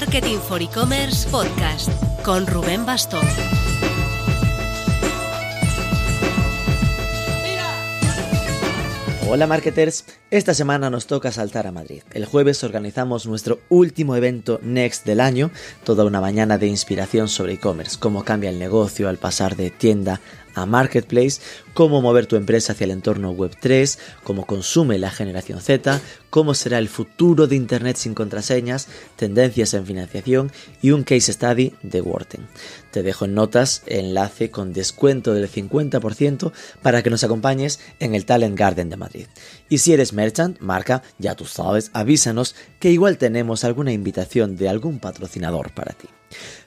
Marketing for E-Commerce Podcast con Rubén Bastón. Hola marketers, esta semana nos toca saltar a Madrid. El jueves organizamos nuestro último evento Next del año, toda una mañana de inspiración sobre e-commerce, cómo cambia el negocio al pasar de tienda a marketplace, cómo mover tu empresa hacia el entorno web 3, cómo consume la generación Z, cómo será el futuro de Internet sin contraseñas, tendencias en financiación y un case study de Wharton. Te dejo en notas enlace con descuento del 50% para que nos acompañes en el Talent Garden de Madrid. Y si eres merchant, marca, ya tú sabes, avísanos que igual tenemos alguna invitación de algún patrocinador para ti.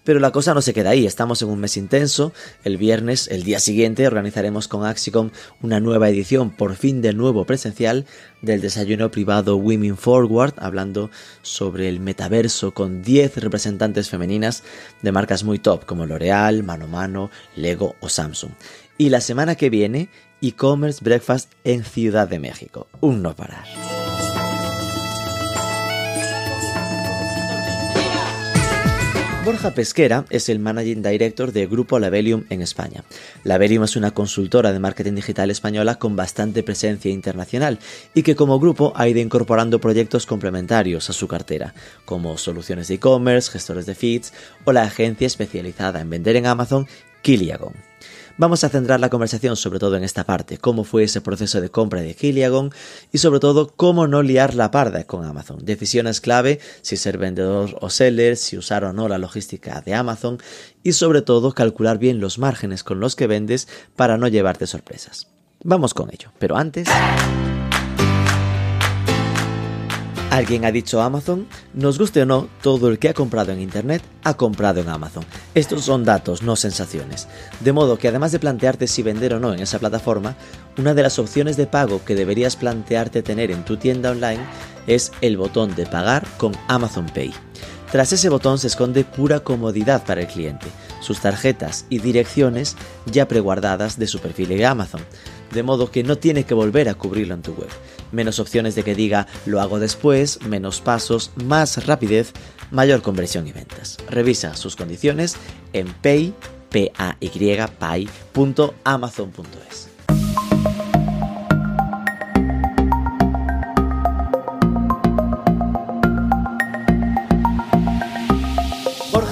Pero la cosa no se queda ahí, estamos en un mes intenso. El viernes, el día siguiente, organizaremos con Axicom una nueva edición, por fin de nuevo presencial, del desayuno privado Women Forward, hablando sobre el metaverso con 10 representantes femeninas de marcas muy top como L'Oreal, Mano Mano, Lego o Samsung. Y la semana que viene, e-commerce breakfast en Ciudad de México. Un no parar. Borja Pesquera es el Managing Director de Grupo Labelium en España. Labelium es una consultora de marketing digital española con bastante presencia internacional y que como grupo ha ido incorporando proyectos complementarios a su cartera, como soluciones de e-commerce, gestores de feeds o la agencia especializada en vender en Amazon, Kiliagon. Vamos a centrar la conversación sobre todo en esta parte, cómo fue ese proceso de compra de Kiliagon y sobre todo cómo no liar la parda con Amazon. Decisiones clave, si ser vendedor o seller, si usar o no la logística de Amazon y sobre todo calcular bien los márgenes con los que vendes para no llevarte sorpresas. Vamos con ello, pero antes... Alguien ha dicho Amazon, nos guste o no, todo el que ha comprado en Internet ha comprado en Amazon. Estos son datos, no sensaciones. De modo que además de plantearte si vender o no en esa plataforma, una de las opciones de pago que deberías plantearte tener en tu tienda online es el botón de pagar con Amazon Pay. Tras ese botón se esconde pura comodidad para el cliente, sus tarjetas y direcciones ya preguardadas de su perfil de Amazon, de modo que no tiene que volver a cubrirlo en tu web. Menos opciones de que diga lo hago después, menos pasos, más rapidez, mayor conversión y ventas. Revisa sus condiciones en pay, p a y pay.amazon.es.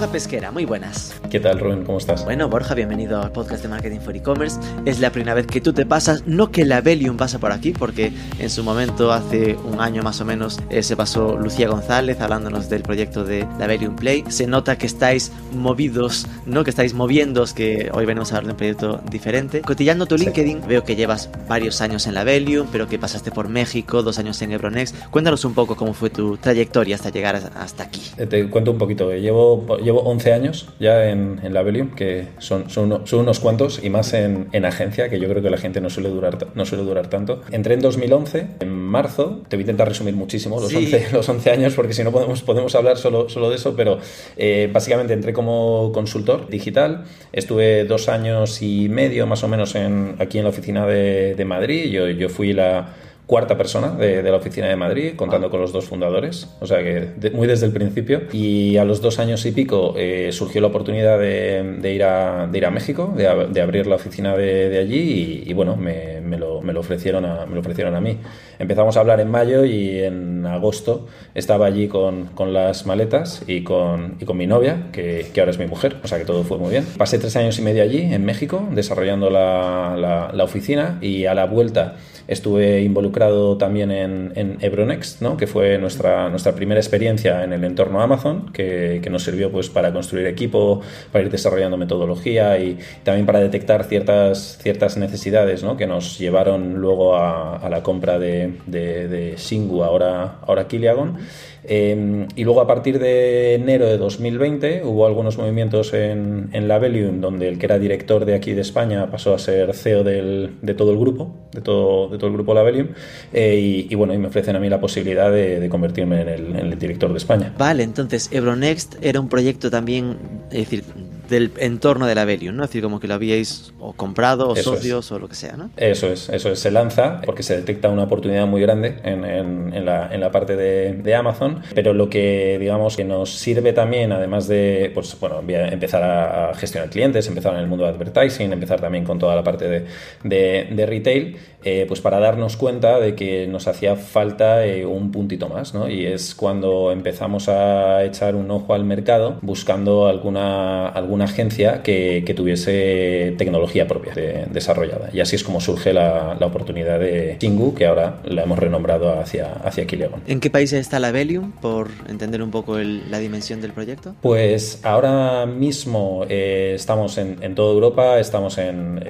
Borja Pesquera, muy buenas. ¿Qué tal, Rubén? ¿Cómo estás? Bueno, Borja, bienvenido al podcast de Marketing for E-Commerce. Es la primera vez que tú te pasas, no que la Velium pasa por aquí, porque en su momento, hace un año más o menos, eh, se pasó Lucía González hablándonos del proyecto de la Velium Play. Se nota que estáis movidos, ¿no? Que estáis moviéndos, que hoy venimos a hablar de un proyecto diferente. Cotillando tu LinkedIn, veo que llevas varios años en la Velium, pero que pasaste por México, dos años en Ebronext. Cuéntanos un poco cómo fue tu trayectoria hasta llegar hasta aquí. Eh, te cuento un poquito. Llevo llevo 11 años ya en, en la Velium, que son, son, son, unos cuantos, y más en, en, agencia, que yo creo que la gente no suele, durar, no suele durar tanto. Entré en 2011, en marzo, te voy a intentar resumir muchísimo los, sí. 11, los 11 años, porque si no podemos, podemos hablar solo, solo de eso, pero eh, básicamente entré como consultor digital, estuve dos años y medio más o menos en, aquí en la oficina de, de Madrid, yo, yo fui la cuarta persona de, de, la oficina de Madrid, contando ah. con los dos fundadores, o sea que de, muy desde el principio. Y a los dos años y pico eh, surgió la oportunidad de, de, ir, a, de ir a México, de, abrir la oficina de, allí y, y, bueno, me, me, lo, me, lo ofrecieron a, me lo ofrecieron a mí. Empezamos a hablar en mayo y en agosto estaba allí con, con las maletas y con, y con mi novia, que, que, ahora es mi mujer, o sea que todo fue muy bien. Pasé tres años y medio allí, en México, desarrollando la, la, la oficina y a la vuelta estuve involucrado también en, en Ebronext, ¿no? que fue nuestra, nuestra primera experiencia en el entorno Amazon, que, que, nos sirvió pues, para construir equipo, para ir desarrollando metodología y también para detectar ciertas, ciertas necesidades ¿no? que nos llevaron luego a, la compra de, de, de Singu, ahora, ahora Kiliagon. Eh, y luego a partir de enero de 2020 hubo algunos movimientos en, en la donde el que era director de aquí de España pasó a ser CEO del, de todo el grupo, de todo, de todo el grupo La Velium, eh, y, y, bueno, y me ofrecen a mí la posibilidad de, convertirme en el, director de España. Vale, entonces Ebronext era un proyecto también, decir, del entorno de la Velium, ¿no? Es decir, como que lo habíais o comprado o socios o lo que sea, ¿no? Eso es, eso es. Se lanza porque se detecta una oportunidad muy grande en, en, la, en la, parte de, de, Amazon, pero lo que digamos que nos sirve también, además de, pues bueno, empezar a gestionar clientes, empezar en el mundo de advertising, empezar también con toda la parte de, de retail, eh, pues para darnos cuenta de que nos hacía falta eh, un puntito más, ¿no? Y es cuando empezamos a echar un ojo al mercado buscando alguna, alguna agencia que, que tuviese tecnología propia desarrollada. Y así es como surge la, la oportunidad de Kingu, que ahora la hemos renombrado hacia, hacia Kilegon. ¿En qué países está la Velium, por entender un poco la dimensión del proyecto? Pues ahora mismo eh, estamos en, en, toda Europa, estamos en,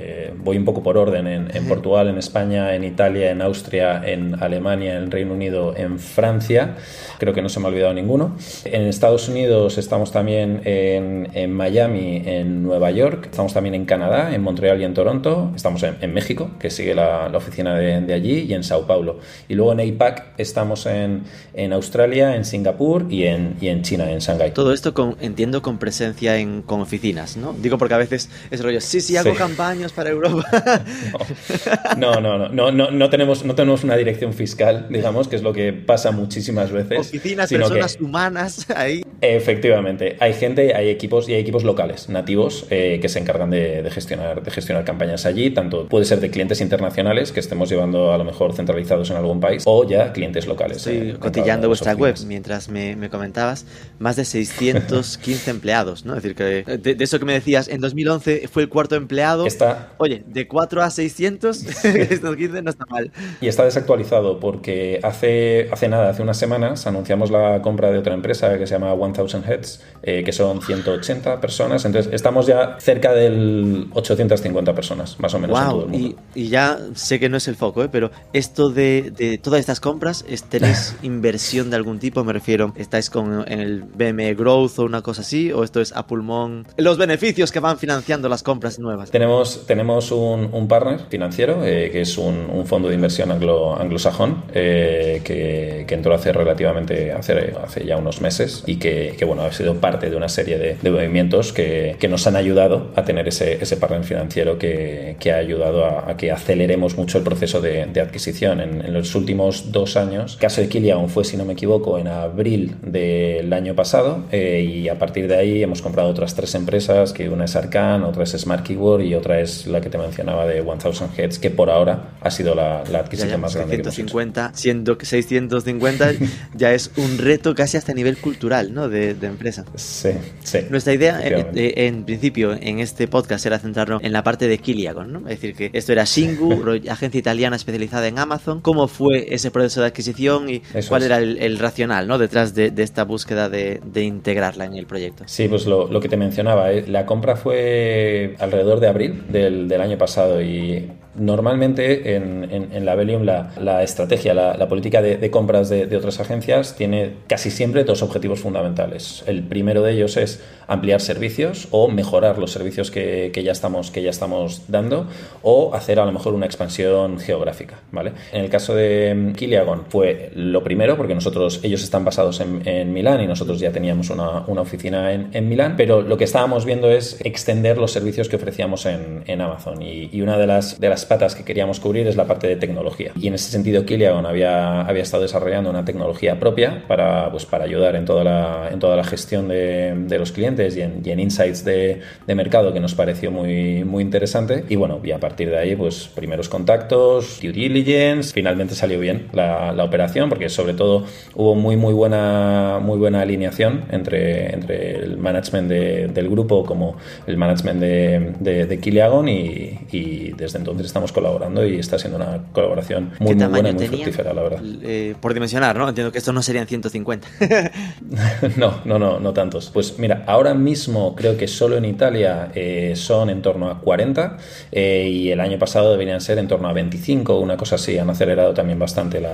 voy un poco por orden, en, en Portugal, en España, en Italia, en Austria, en Alemania, en Reino Unido, en Francia. Creo que no se me ha olvidado ninguno. En Estados Unidos estamos también en, en Miami, en Nueva York. Estamos también en Canadá, en Montreal y en Toronto. Estamos en, México, que sigue la, la oficina de, de, allí, y en Sao Paulo. Y luego en APAC estamos en, en Australia, en Singapur y en, y en China, en Shanghái. Todo esto con, entiendo con presencia en, con oficinas, ¿no? Digo porque a veces es rollo, sí, sí, hago campañas para Europa. no, no no, no, no, no, tenemos, no tenemos una dirección fiscal, digamos, que es lo que pasa muchísimas veces. Oficinas, personas humanas ahí. Efectivamente, hay gente, hay equipos y hay equipos locales, nativos, eh, que se encargan de, gestionar, de gestionar campañas allí, tanto puede ser de clientes internacionales que estemos llevando a lo mejor centralizados en algún país o ya clientes locales. Estoy eh, cotillando vuestra web mientras me, me, comentabas, más de 615 empleados, ¿no? Es decir, que de, eso que me decías, en 2011 fue el cuarto empleado. Está... Oye, de 4 a 600, no está mal. Y está desactualizado porque hace, hace nada, hace unas semanas, anunciamos la compra de otra empresa que se llama 1000 Heads, eh, que son 180 personas. Entonces, estamos ya cerca del 850 personas, más o menos. En todo el mundo. Y, y, ya sé que no es el foco, ¿eh? pero esto de, de todas estas compras, ¿tenéis inversión de algún tipo? Me refiero, ¿estáis con, en el BME Growth o una cosa así? ¿O esto es a pulmón? Los beneficios que van financiando las compras nuevas. Tenemos, tenemos un, un partner financiero, eh, que es un, fondo de inversión anglo, anglosajón eh, que, que, entró hace relativamente hace, hace ya unos meses y que, que, bueno ha sido parte de una serie de, de movimientos que, que, nos han ayudado a tener ese, ese partner financiero que, ha ayudado a, que aceleremos mucho el proceso de, adquisición en, en, los últimos dos años. Caso de Kilian fue, si no me equivoco, en abril del año pasado eh, y a partir de ahí hemos comprado otras tres empresas, que una es Arcan, otra es Smart Keyword y otra es la que te mencionaba de 1000 Heads, que por ahora ha sido la, adquisición más grande. 650, siendo que 650 ya es un reto casi hasta nivel cultural, ¿no? De, empresa. Sí, sí. Nuestra idea, eh, eh, en, principio, en este podcast era centrarnos en la parte de Kiliagon, ¿no? Es decir, que esto era Shingu, agencia italiana especializada en Amazon. ¿Cómo fue ese proceso de adquisición y cuál era el, racional, ¿no? Detrás de, esta búsqueda de, integrarla en el proyecto. Sí, pues lo, que te mencionaba, ¿eh? la compra fue alrededor de abril del, del año pasado y Normalmente en, la Velium la, estrategia, la, política de, compras de, otras agencias tiene casi siempre dos objetivos fundamentales. El primero de ellos es ampliar servicios o mejorar los servicios que, ya, estamos, que ya estamos dando o hacer a lo mejor una expansión geográfica. ¿vale? En el caso de Kiliagon fue lo primero porque nosotros, ellos están basados en, Milán y nosotros ya teníamos una, oficina en, Milán, pero lo que estábamos viendo es extender los servicios que ofrecíamos en, Amazon y, y una de las, de las patas que queríamos cubrir es la parte de tecnología. Y en ese sentido, Kiliagon había, había estado desarrollando una tecnología propia para, pues, para ayudar en toda la, en toda la gestión de, de los clientes y en, y en insights de, de, mercado que nos pareció muy, muy interesante. Y bueno, y a partir de ahí, pues primeros contactos, due diligence, finalmente salió bien la, la operación porque sobre todo hubo muy, muy buena, muy buena alineación entre, entre el management de, del grupo como el management de, de, de Kiliagon y, y desde entonces estamos colaborando y está siendo una colaboración muy, muy buena y muy fructífera, la verdad. Eh, por dimensionar, ¿no? Entiendo que esto no serían 150. no, no, no, no tantos. Pues mira, ahora mismo creo que solo en Italia eh, son en torno a 40 eh, y el año pasado deberían ser en torno a 25, una cosa así. Han acelerado también bastante la,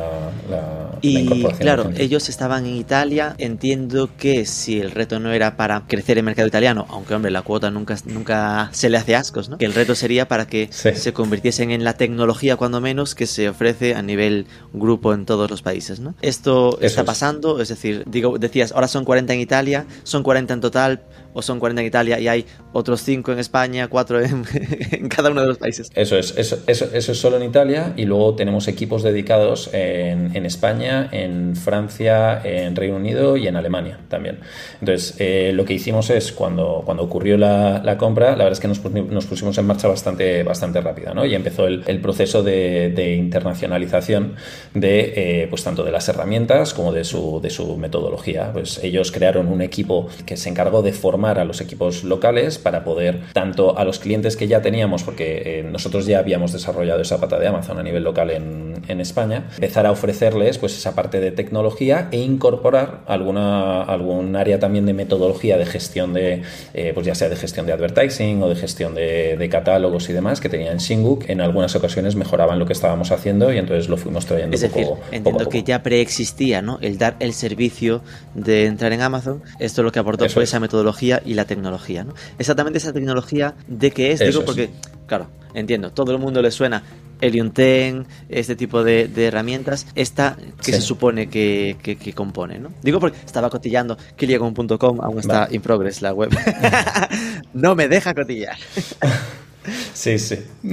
la, y, incorporación. Claro, ellos estaban en Italia. Entiendo que si el reto no era para crecer el mercado italiano, aunque hombre, la cuota nunca, nunca se le hace ascos, ¿no? Que el reto sería para que se convirtiese en la tecnología, cuando menos, que se ofrece a nivel grupo en todos los países. ¿no? Esto está pasando, es decir, digo, decías, ahora son 40 en Italia, son 40 en total, o son 40 en Italia y hay otros 5 en España, 4 en, cada uno de los países. Eso es, eso, eso, es solo en Italia y luego tenemos equipos dedicados en, en, España, en Francia, en Reino Unido y en Alemania también. Entonces, eh, lo que hicimos es, cuando, cuando ocurrió la, la, compra, la verdad es que nos, pusimos en marcha bastante, bastante rápida, ¿no? Y empezó el, el proceso de, de, internacionalización de, eh, pues tanto de las herramientas como de su, de su metodología. Pues ellos crearon un equipo que se encargó de formar a los equipos locales para poder, tanto a los clientes que ya teníamos, porque eh, nosotros ya habíamos desarrollado esa pata de Amazon a nivel local en, en, España, empezar a ofrecerles pues esa parte de tecnología e incorporar alguna, algún área también de metodología de gestión de, eh, pues ya sea de gestión de advertising o de gestión de, de catálogos y demás que tenía en Shingook. En algunas ocasiones mejoraban lo que estábamos haciendo y entonces lo fuimos trayendo es poco, decir, entiendo poco, poco. que ya preexistía, ¿no? El dar el servicio de entrar en Amazon. Esto lo que aportó Eso fue es. esa metodología y la tecnología, ¿no? Exactamente esa tecnología de qué es, Eso digo, es. porque, claro, entiendo, todo el mundo le suena Helium 10, este tipo de, de herramientas, esta que Sí. se supone que, que, que compone, ¿no? Digo porque estaba cotillando kiliacom.com, aún está Vale. in progress la web. no me deja cotillar. Sí, sí.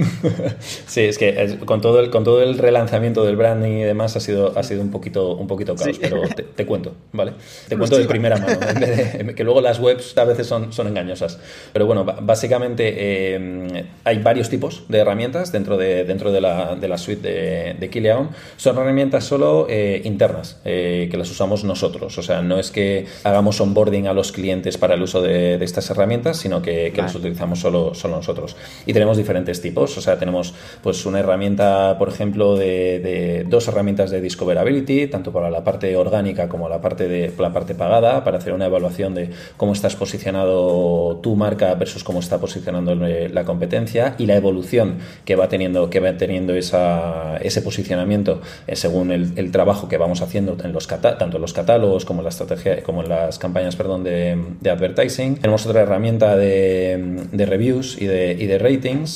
sí, es que con todo el con todo el relanzamiento del branding y demás ha sido ha sido un poquito un poquito caos, Sí. pero te, te cuento, ¿vale? Te cuento de primera mano, de- que luego las webs a veces son, son engañosas. Pero bueno, básicamente eh, hay varios tipos de herramientas dentro de dentro de la, de la suite de, de Kileon. Son herramientas solo eh, internas eh, que las usamos nosotros. O sea, no es que hagamos onboarding a los clientes para el uso de, de estas herramientas, sino que, que Vale. las utilizamos solo, solo nosotros. Y tenemos diferentes tipos, o sea, tenemos pues una herramienta, por ejemplo, de, de dos herramientas de discoverability, tanto para la parte orgánica como la parte de la parte pagada, para hacer una evaluación de cómo estás posicionado tu marca versus cómo está posicionando la competencia y la evolución que va teniendo, que va teniendo esa, ese posicionamiento eh, según el, el trabajo que vamos haciendo en los tanto en los catálogos como en la estrategia, como en las campañas, perdón, de, de advertising. Tenemos otra herramienta de, de reviews y de, y de ratings,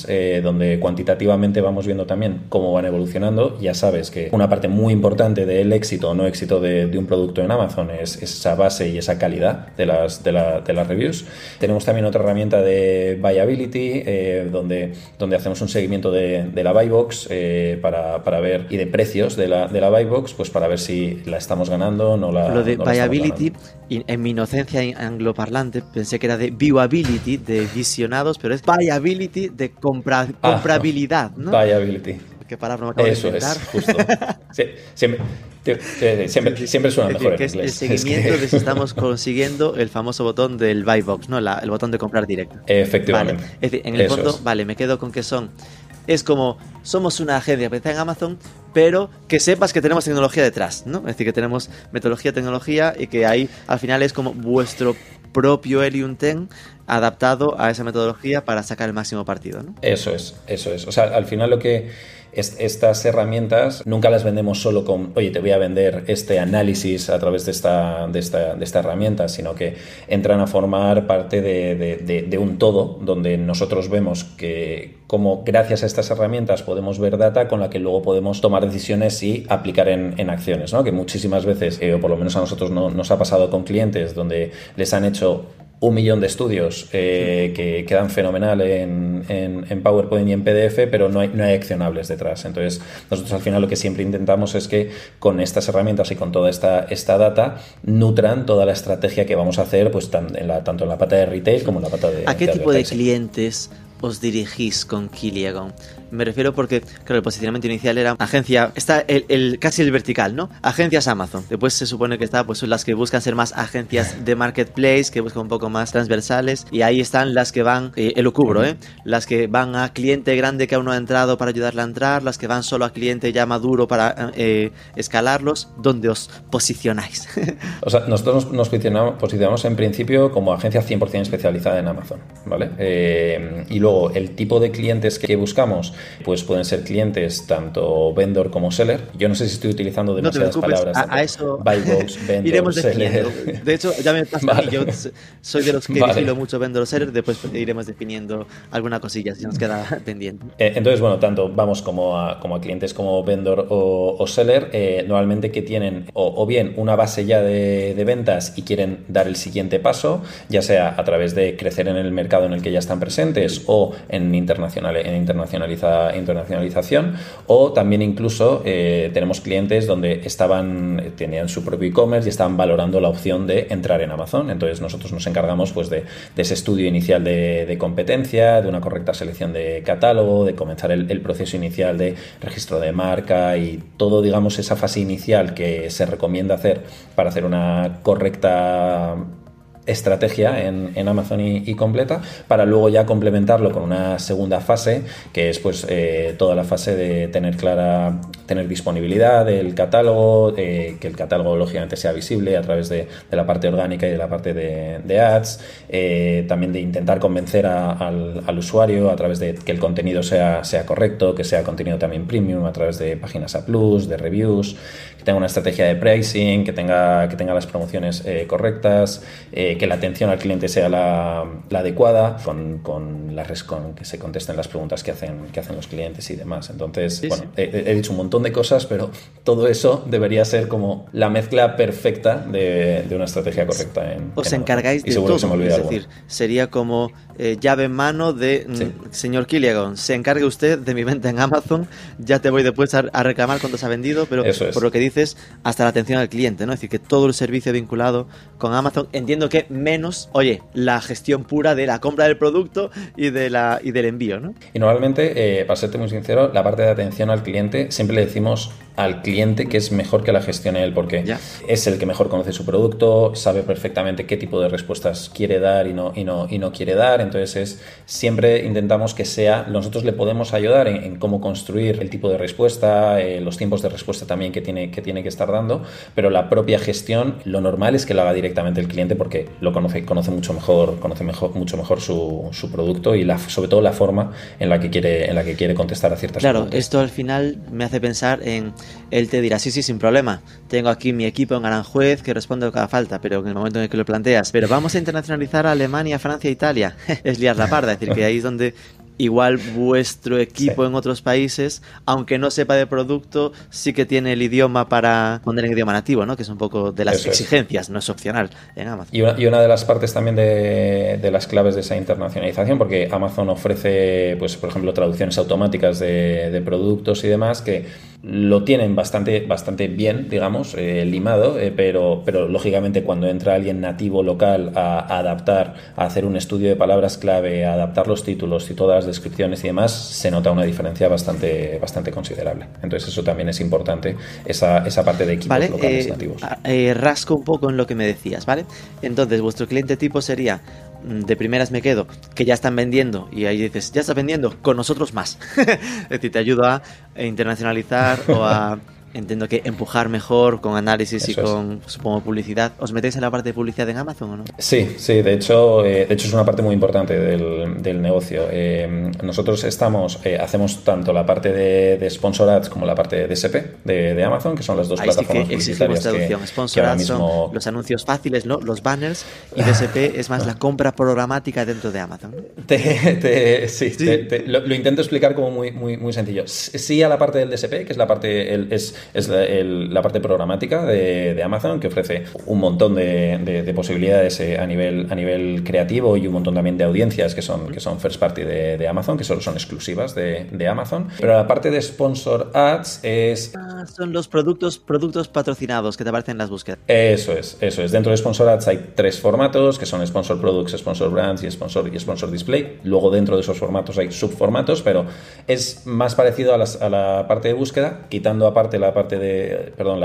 eh, donde cuantitativamente vamos viendo también cómo van evolucionando. Ya sabes que una parte muy importante del éxito o no éxito de, de un producto en Amazon es, es esa base y esa calidad de las, de, la- de las reviews. Tenemos también otra herramienta de viability, eh, donde, donde hacemos un seguimiento de, de la buy box eh, para, para ver y de precios de la, de la buy box, pues para ver si la estamos ganando o no la Lo de no viability, ganando. Y en mi inocencia angloparlante, pensé que era de viewability, de visionados, pero es viability de compra- Ah, comprabilidad, ¿no? Viability. ¿Qué palabra me acabo Eso de es, justo. Sí, siempre, suena Es mejor en que es inglés. el Es seguimiento que- de si estamos consiguiendo el famoso botón del buy box, ¿no? La- el botón de comprar directo. Efectivamente. Vale. Es decir, en el Eso fondo, es. vale, me quedo con que son. Es como, somos una agencia que está en Amazon, pero que sepas que tenemos tecnología detrás, ¿no? Es decir, que tenemos metodología, tecnología y que ahí al final es como vuestro propio Helium 10 adaptado a esa metodología para sacar el máximo partido, ¿no? Eso es, eso es. O sea, al final lo que es- estas herramientas nunca las vendemos solo con, oye, te voy a vender este análisis a través de esta, de esta, de esta herramienta, sino que entran a formar parte de un todo, donde nosotros vemos que como gracias a estas herramientas podemos ver data con la que luego podemos tomar decisiones y aplicar en, en acciones, ¿no? Que muchísimas veces, eh, o por lo menos a nosotros no, nos ha pasado con clientes donde les han hecho un millón de estudios eh, que quedan fenomenal en, en- en PowerPoint y en PDF, pero no hay, no hay accionables detrás. Entonces, nosotros al final lo que siempre intentamos es que con estas herramientas y con toda esta, esta data nutran toda la estrategia que vamos a hacer, pues tan- en la- tanto en la pata de retail como en la pata de ¿A qué de tipo de clientes os dirigís con Kiliagon? Me refiero porque, claro, el posicionamiento inicial era agencia, está el, casi el vertical, ¿no? Agencias Amazon. Después se supone que está, pues son las que buscan ser más agencias de marketplace, que buscan un poco más transversales. Y ahí están las que van, eh, el cubro, ¿eh? Las que van a cliente grande que aún no ha entrado para ayudarle a entrar, las que van solo a cliente ya maduro para eh, escalarlos. ¿Dónde os posicionáis? O sea, nosotros nos- nos posicionamos, posicionamos en principio como agencia 100% especializada en Amazon, ¿vale? Eh, y luego el tipo de clientes que buscamos pues pueden ser clientes tanto vendor como seller. Yo no sé si estoy utilizando demasiadas palabras. A, a eso buy box, vendor, iremos seller. De hecho, ya me pasa Vale. a mí, yo soy de los que Vale. vigilo mucho vendor seller, después iremos definiendo alguna cosilla si nos queda pendiente. Eh, Entonces, bueno, tanto vamos como a, como a clientes como vendor o, o seller, eh, normalmente que tienen o, o bien una base ya de, de ventas y quieren dar el siguiente paso, ya sea a través de crecer en el mercado en el que ya están presentes o en, internacional, en internacionaliza, internacionalización, o también incluso eh, tenemos clientes donde estaban, tenían su propio e-commerce y estaban valorando la opción de entrar en Amazon. Entonces nosotros nos encargamos pues, de, ese estudio inicial de, competencia, de una correcta selección de catálogo, de comenzar el proceso inicial de registro de marca y todo, digamos, esa fase inicial que se recomienda hacer para hacer una correcta estrategia en, en Amazon y, completa para luego ya complementarlo con una segunda fase que es pues eh, toda la fase de tener clara tener disponibilidad del catálogo eh, que el catálogo lógicamente sea visible a través de, de la parte orgánica y de la parte de, de ads eh, también de intentar convencer a- al, al usuario a través de que el contenido sea, sea correcto que sea contenido también premium a través de páginas a plus de reviews que tenga una estrategia de pricing que tenga, que tenga las promociones eh, correctas eh, que la atención al cliente sea la, la adecuada, con, con, la res- con que se contesten las preguntas que hacen, que hacen los clientes y demás. Entonces, Sí, bueno, sí. He, he dicho un montón de cosas, pero todo eso debería ser como la mezcla perfecta de, de una estrategia correcta en. Os en encargáis de se me todo, es decir, sería como eh, llave en mano de mm, Sí. señor Killiagon, se encargue usted de mi venta en Amazon, ya te voy después a, a reclamar cuánto se ha vendido, pero es. por lo que dices, hasta la atención al cliente, ¿no? Es decir, que todo el servicio vinculado con Amazon, entiendo que menos, oye, la gestión pura de la compra del producto y de la y del envío, ¿no? Y normalmente, eh, para serte muy sincero, la parte de atención al cliente siempre le decimos al cliente que es mejor que la gestione él, porque Ya. es el que mejor conoce su producto, sabe perfectamente qué tipo de respuestas quiere dar y no, y no, y no quiere dar. Entonces, es, siempre intentamos que sea, nosotros le podemos ayudar en, en cómo construir el tipo de respuesta, eh, los tiempos de respuesta también que tiene, que tiene que estar dando, pero la propia gestión, lo normal es que lo haga directamente el cliente porque lo conoce, conoce mucho mejor, conoce mejor, mucho mejor su, su producto y la, sobre todo la forma en la que quiere, en la que quiere contestar a ciertas Claro, preguntas. esto al final me hace pensar en, él te dirá, sí, sí, sin problema, tengo aquí mi equipo en Aranjuez que responde a haga falta, pero en el momento en el que lo planteas, pero vamos a internacionalizar a Alemania, Francia, Italia, es liar la parda, es decir, que ahí es donde igual vuestro equipo Sí. en otros países, aunque no sepa de producto, sí que tiene el idioma para poner en idioma nativo, ¿no? Que es un poco de las Eso es. exigencias, no es opcional en Amazon. Y una, y una de las partes también de, de las claves de esa internacionalización, porque Amazon ofrece, pues, por ejemplo, traducciones automáticas de, de productos y demás, que lo tienen bastante, bastante bien, digamos, eh, limado, eh, pero, pero lógicamente cuando entra alguien nativo local a, a adaptar, a hacer un estudio de palabras clave, a adaptar los títulos y todas las descripciones y demás, se nota una diferencia bastante, bastante considerable. Entonces eso también es importante, esa, esa parte de equipos Vale, locales eh, nativos. a- eh, rasco un poco en lo que me decías, ¿vale? Entonces, vuestro cliente tipo sería, mm, de primeras me quedo, que ya están vendiendo, y ahí dices, ya estás vendiendo, con nosotros más. es decir, te ayudo a internacionalizar o a, entiendo que empujar mejor con análisis y es. con, supongo, publicidad. ¿Os metéis en la parte de publicidad en Amazon o no? Sí, sí, de hecho, eh, de hecho es una parte muy importante del, del negocio. Eh, nosotros estamos, eh, hacemos tanto la parte de, de sponsor ads como la parte de DSP de, de Amazon, que son las dos Ahí sí que plataformas publicitarias traducción. que Sponsor ads mismo son los anuncios fáciles, ¿no? Los banners, y DSP es más la compra programática dentro de Amazon. Te, te- sí, Sí. te- lo, lo intento explicar como muy, muy, muy sencillo. Sí a la parte del DSP, que es la parte, el- es, es la, el- la parte programática de, de Amazon, que ofrece un montón de, de- de posibilidades eh, a, nivel, a nivel creativo y un montón también de audiencias que son, que son first party de, Amazon, que solo son exclusivas de, de Amazon. Pero la parte de sponsor ads es Ah, son los productos, productos patrocinados que te aparecen en las búsquedas. Eso es, eso es. Dentro de Sponsor Ads hay tres formatos, que son Sponsor Products, Sponsor Brands y Sponsor, y Sponsor Display. Luego dentro de esos formatos hay subformatos, pero es más parecido a, las- a la parte de búsqueda, quitando aparte la parte de, perdón,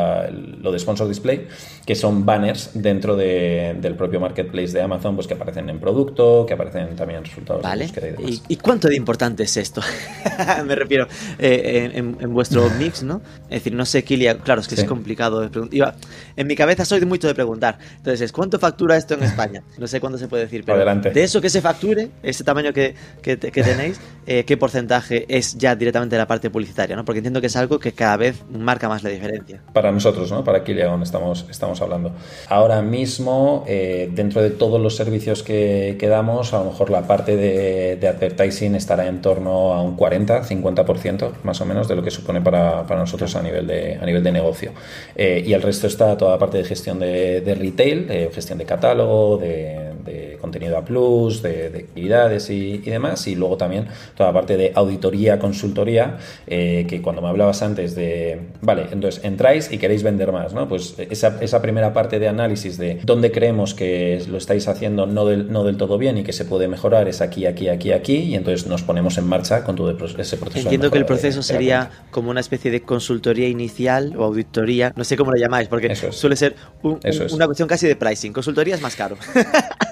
lo de sponsor display, que son banners dentro del propio marketplace de Amazon, pues que aparecen en producto, que aparecen también resultados vale. de búsqueda y demás. ¿Y, cuánto de importante es esto? Me refiero eh, en, vuestro mix, ¿no? Es decir, no sé, Kilia, claro, es que es complicado de. En mi cabeza soy de mucho de preguntar. Entonces, ¿cuánto factura esto en España? No sé cuándo se puede decir, pero Adelante. de eso que se facture, ese tamaño que, que, tenéis, eh, ¿qué porcentaje es ya directamente la parte publicitaria? ¿no? Porque entiendo que es algo que cada vez marca más la diferencia. Para nosotros, ¿no? Para Kilian estamos, estamos hablando. Ahora mismo, eh, dentro de todos los servicios que, que, damos, a lo mejor la parte de, de, advertising estará en torno a un 40, 50% más o menos de lo que supone para, para nosotros a nivel de, a nivel de negocio. Eh, y el resto está toda la parte de gestión de, de retail, de gestión de catálogo, de, de contenido a plus, de, actividades y, y, demás. Y luego también toda la parte de auditoría, consultoría, eh, que cuando me hablabas antes de, vale, entonces entráis y queréis vender más, ¿no? Pues esa, esa primera parte de análisis de dónde creemos que lo estáis haciendo no del, no del todo bien y que se puede mejorar es aquí, aquí, aquí, aquí, y entonces nos ponemos en marcha con todo ese proceso. Entiendo que el proceso sería como una especie de consultoría inicial o auditoría, no sé cómo lo llamáis, porque suele ser una cuestión casi de pricing. Consultoría es más caro.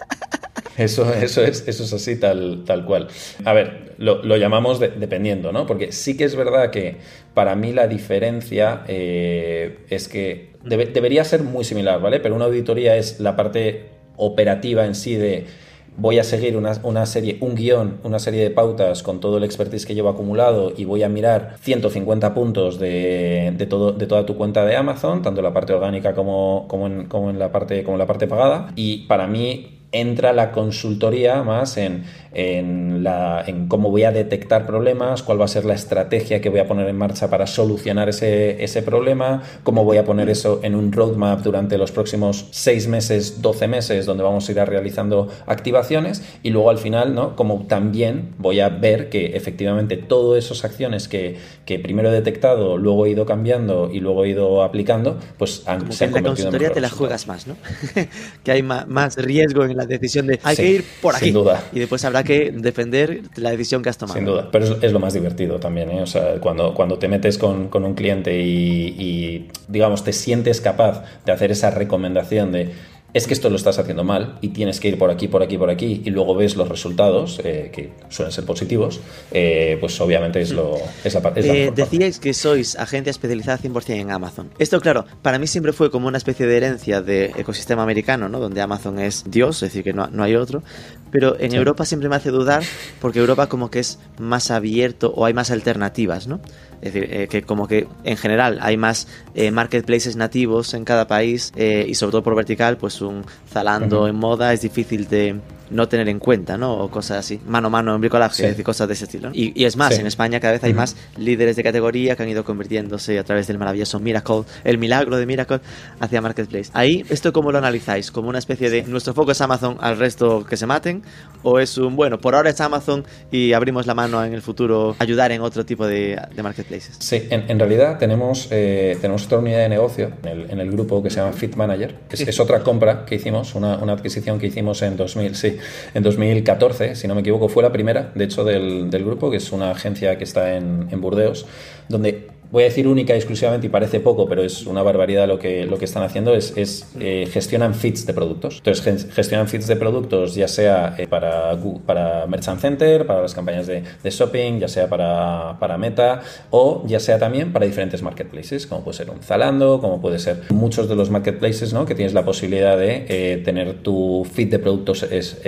Eso, eso, es, eso es así, tal, tal cual. A ver, lo, llamamos dependiendo, ¿no? Porque sí que es verdad que para mí la diferencia eh, es que debería ser muy similar, ¿vale? Pero una auditoría es la parte operativa en sí de voy a seguir una, serie, un guion, una serie de pautas con todo el expertise que llevo acumulado y voy a mirar 150 puntos de, de, todo, de toda tu cuenta de Amazon, tanto la parte orgánica como, como, en, como, en la parte, como en la parte pagada. Y para mí entra la consultoría más en, en, la, en, cómo voy a detectar problemas, cuál va a ser la estrategia que voy a poner en marcha para solucionar ese, ese problema, cómo voy a poner eso en un roadmap durante los próximos 6 meses, 12 meses, donde vamos a ir realizando activaciones y luego al final, ¿no? como también voy a ver que efectivamente todas esas acciones que, que primero he detectado, luego he ido cambiando y luego he ido aplicando, pues han, se en la consultoría te la juegas más, ¿no? que hay más riesgo en la decisión de hay que ir por aquí. Sin duda. Y después habrá que defender la decisión que has tomado. Sin duda, pero es, lo más divertido también. ¿eh? O sea, cuando, cuando te metes con, con un cliente y, y, digamos, te sientes capaz de hacer esa recomendación de es que esto lo estás haciendo mal y tienes que ir por aquí, por aquí, por aquí y luego ves los resultados, eh, que suelen ser positivos, eh, pues obviamente es, lo, es la, parte eh, Decíais que sois agencia especializada 100% en Amazon. Esto, claro, para mí siempre fue como una especie de herencia de ecosistema americano, ¿no? donde Amazon es Dios, es decir, que no, no hay otro, pero en Europa siempre me hace dudar porque Europa como que es más abierto o hay más alternativas, ¿no? Es decir, eh, que como que en general hay más eh, marketplaces nativos en cada país eh, y sobre todo por vertical, pues un Zalando en moda es difícil de, no tener en cuenta, ¿no? O cosas así, mano a mano en bricolaje, y cosas de ese estilo. Y, es más, en España cada vez hay más líderes de categoría que han ido convirtiéndose a través del maravilloso Miracle, el milagro de Miracle, hacia Marketplace. Ahí, ¿esto cómo lo analizáis? ¿Como una especie de nuestro foco es Amazon, al resto que se maten? ¿O es un, bueno, por ahora es Amazon y abrimos la mano en el futuro ayudar en otro tipo de, marketplaces? Sí, en, realidad tenemos, eh, tenemos otra unidad de negocio en el, grupo que se llama Fit Manager, que es, otra compra que hicimos, una, una adquisición que hicimos en 2000, sí, en 2014, si no me equivoco, fue la primera, de hecho, del, grupo, que es una agencia que está en Burdeos, donde voy a decir única y exclusivamente y parece poco, pero es una barbaridad lo que, lo que están haciendo, es, es eh, gestionan feeds de productos. Entonces, gestionan feeds de productos ya sea eh, para, para Merchant Center, para las campañas de, de, shopping, ya sea para, para Meta o ya sea también para diferentes marketplaces, como puede ser un Zalando, como puede ser muchos de los marketplaces, ¿no? Que tienes la posibilidad de eh, tener tu feed de productos es,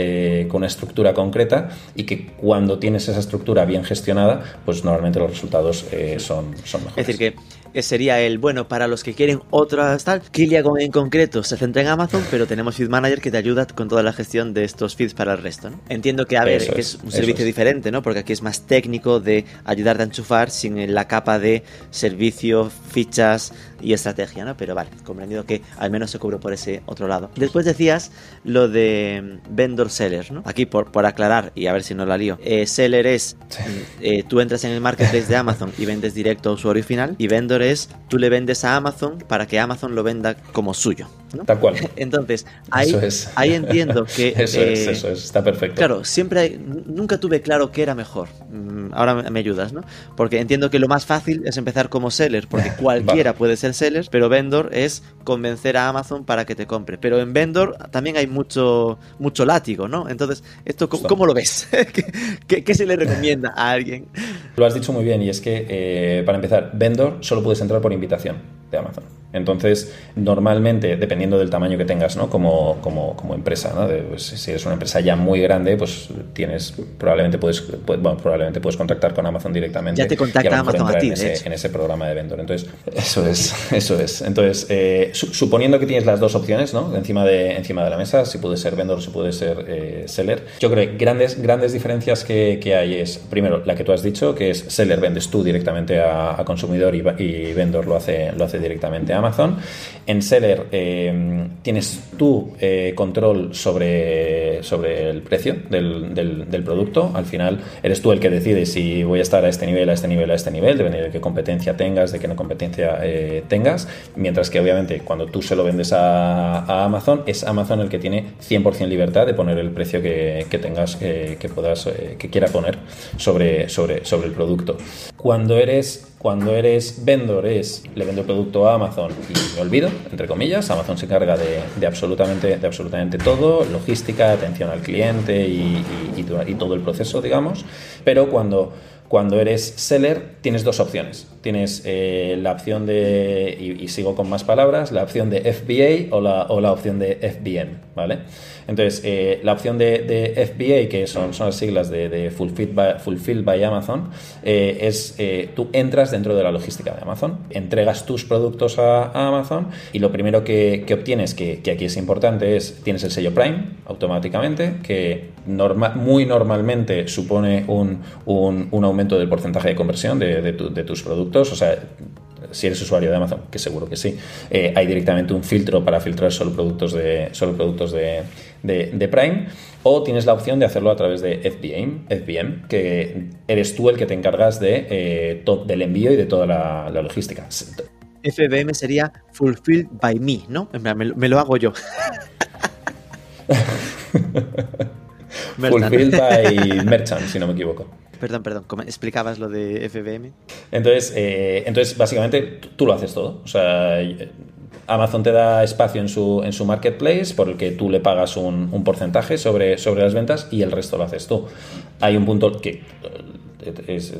con una estructura concreta y que cuando tienes esa estructura bien gestionada, pues normalmente los resultados son, son mejores. Es decir, que sería el bueno para los que quieren otra tal. Kiliagon en concreto se centra en Amazon, pero tenemos Feed Manager que te ayuda con toda la gestión de estos feeds para el resto. ¿no? Entiendo que, a ver, que es, un servicio diferente, ¿no? Porque aquí es más técnico de ayudarte a enchufar sin la capa de servicio, fichas, y estrategia, ¿no? Pero vale, comprendido que al menos se cubre por ese otro lado. Después decías lo de vendor seller, ¿no? Aquí por, por aclarar y a ver si no la lío. Eh, seller es eh, tú entras en el marketplace de Amazon y vendes directo a usuario final y vendor es tú le vendes a Amazon para que Amazon lo venda como suyo. ¿no? Tal cual. Entonces, ahí, ahí entiendo que... eso es, eh, eso es, está perfecto. Claro, siempre hay, nunca tuve claro qué era mejor. Mm, Ahora me me ayudas, ¿no? Porque entiendo que lo más fácil es empezar como seller, porque cualquiera puede ser seller, pero vendor es convencer a Amazon para que te compre. Pero en vendor también hay mucho, mucho látigo, ¿no? Entonces, ¿esto cómo, lo ves? ¿Qué, qué, qué se le recomienda a alguien? Lo has dicho muy bien y es que, eh, para empezar, vendor solo puedes entrar por invitación de Amazon. Entonces, normalmente, dependiendo del tamaño que tengas, ¿no? Como, como, como empresa, ¿no? De, pues, si eres una empresa ya muy grande, pues tienes, probablemente puedes, pu- bueno, probablemente puedes contactar con Amazon directamente. Ya te contacta a Amazon a ti, en ese, hecho. en ese programa de vendor. Entonces, eso es, eso es. Entonces, eh, su- suponiendo que tienes las dos opciones, ¿no? Encima de, encima de la mesa, si puede ser vendor, si puede ser eh, seller. Yo creo que grandes, grandes diferencias que, que hay es, primero, la que tú has dicho, que es seller vendes tú directamente a, a consumidor y, y vendor lo hace, lo hace directamente a Amazon. En seller eh, tienes tú eh, control sobre, sobre el precio del, del- producto. Al final eres tú el que decide si voy a estar a este nivel, a este nivel, a este nivel, dependiendo de qué competencia tengas, de qué no competencia eh, tengas. Mientras que obviamente cuando tú se lo vendes a, Amazon, es Amazon el que tiene 100% libertad de poner el precio que, tengas, que puedas, que quiera poner sobre, sobre, sobre el producto. Cuando eres cuando eres vendor es, le vendo el producto a Amazon y olvido, entre comillas, Amazon se encarga de, absolutamente, de absolutamente todo, logística, atención al cliente y, y todo el proceso, digamos. Pero cuando, cuando eres seller tienes dos opciones. Tienes eh, la opción de, y, sigo con más palabras, la opción de FBA o la, o la opción de FBM, ¿vale? Entonces, eh, la opción de, FBA, que son, son las siglas de, de Fulfilled, by, Amazon, eh, es tú entras dentro de la logística de Amazon, entregas tus productos a, Amazon y lo primero que, que obtienes, que, que aquí es importante, es tienes el sello Prime automáticamente, que norma- muy normalmente supone un, un- aumento del porcentaje de conversión de, de tus productos, o sea, si eres usuario de Amazon, que seguro que sí, eh, hay directamente un filtro para filtrar solo productos de, solo productos de, de- de Prime. O tienes la opción de hacerlo a través de FBM, FBM que eres tú el que te encargas de, eh, to- del envío y de toda la, la logística. FBM sería Fulfilled by Me, ¿no? Me, me lo hago yo. Fulfilled by Merchant, si no me equivoco. Perdón, perdón, ¿cómo explicabas lo de FBM? Entonces, eh, entonces básicamente, tú, lo haces todo. O sea, Amazon te da espacio en su, en su marketplace por el que tú le pagas un, un porcentaje sobre, sobre las ventas y el resto lo haces tú. Hay un punto que es,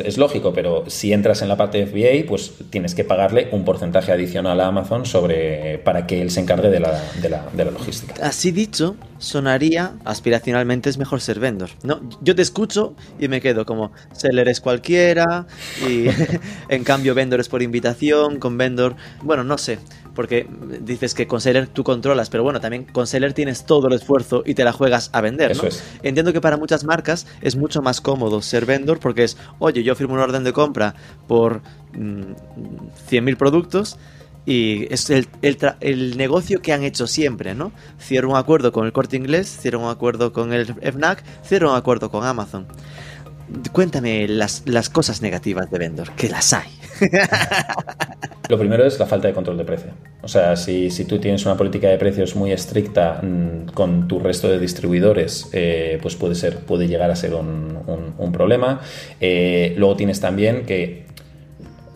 es- lógico, pero si entras en la parte de FBA, pues tienes que pagarle un porcentaje adicional a Amazon sobre, para que él se encargue de la, de la, de la logística. Así dicho, sonaría aspiracionalmente es mejor ser vendor. No, yo te escucho y me quedo como seller es cualquiera y en cambio vendor es por invitación, con vendor, bueno, no sé, porque dices que con seller tú controlas, pero bueno, también con seller tienes todo el esfuerzo y te la juegas a vender, Eso ¿no? es. Entiendo que para muchas marcas es mucho más cómodo ser vendor porque es, oye, yo firmo una orden de compra por mm, 100.000 productos y es el, el el negocio que han hecho siempre, ¿no? Cierro un acuerdo con el corte inglés, cierro un acuerdo con el FNAC, cierro un acuerdo con Amazon. Cuéntame las, las cosas negativas de vendor, que las hay. Lo primero es la falta de control de precio. O sea, si, si tú tienes una política de precios muy estricta mm, con tu resto de distribuidores, eh, pues puede, ser, puede llegar a ser un, un- un problema. Eh, luego tienes también que,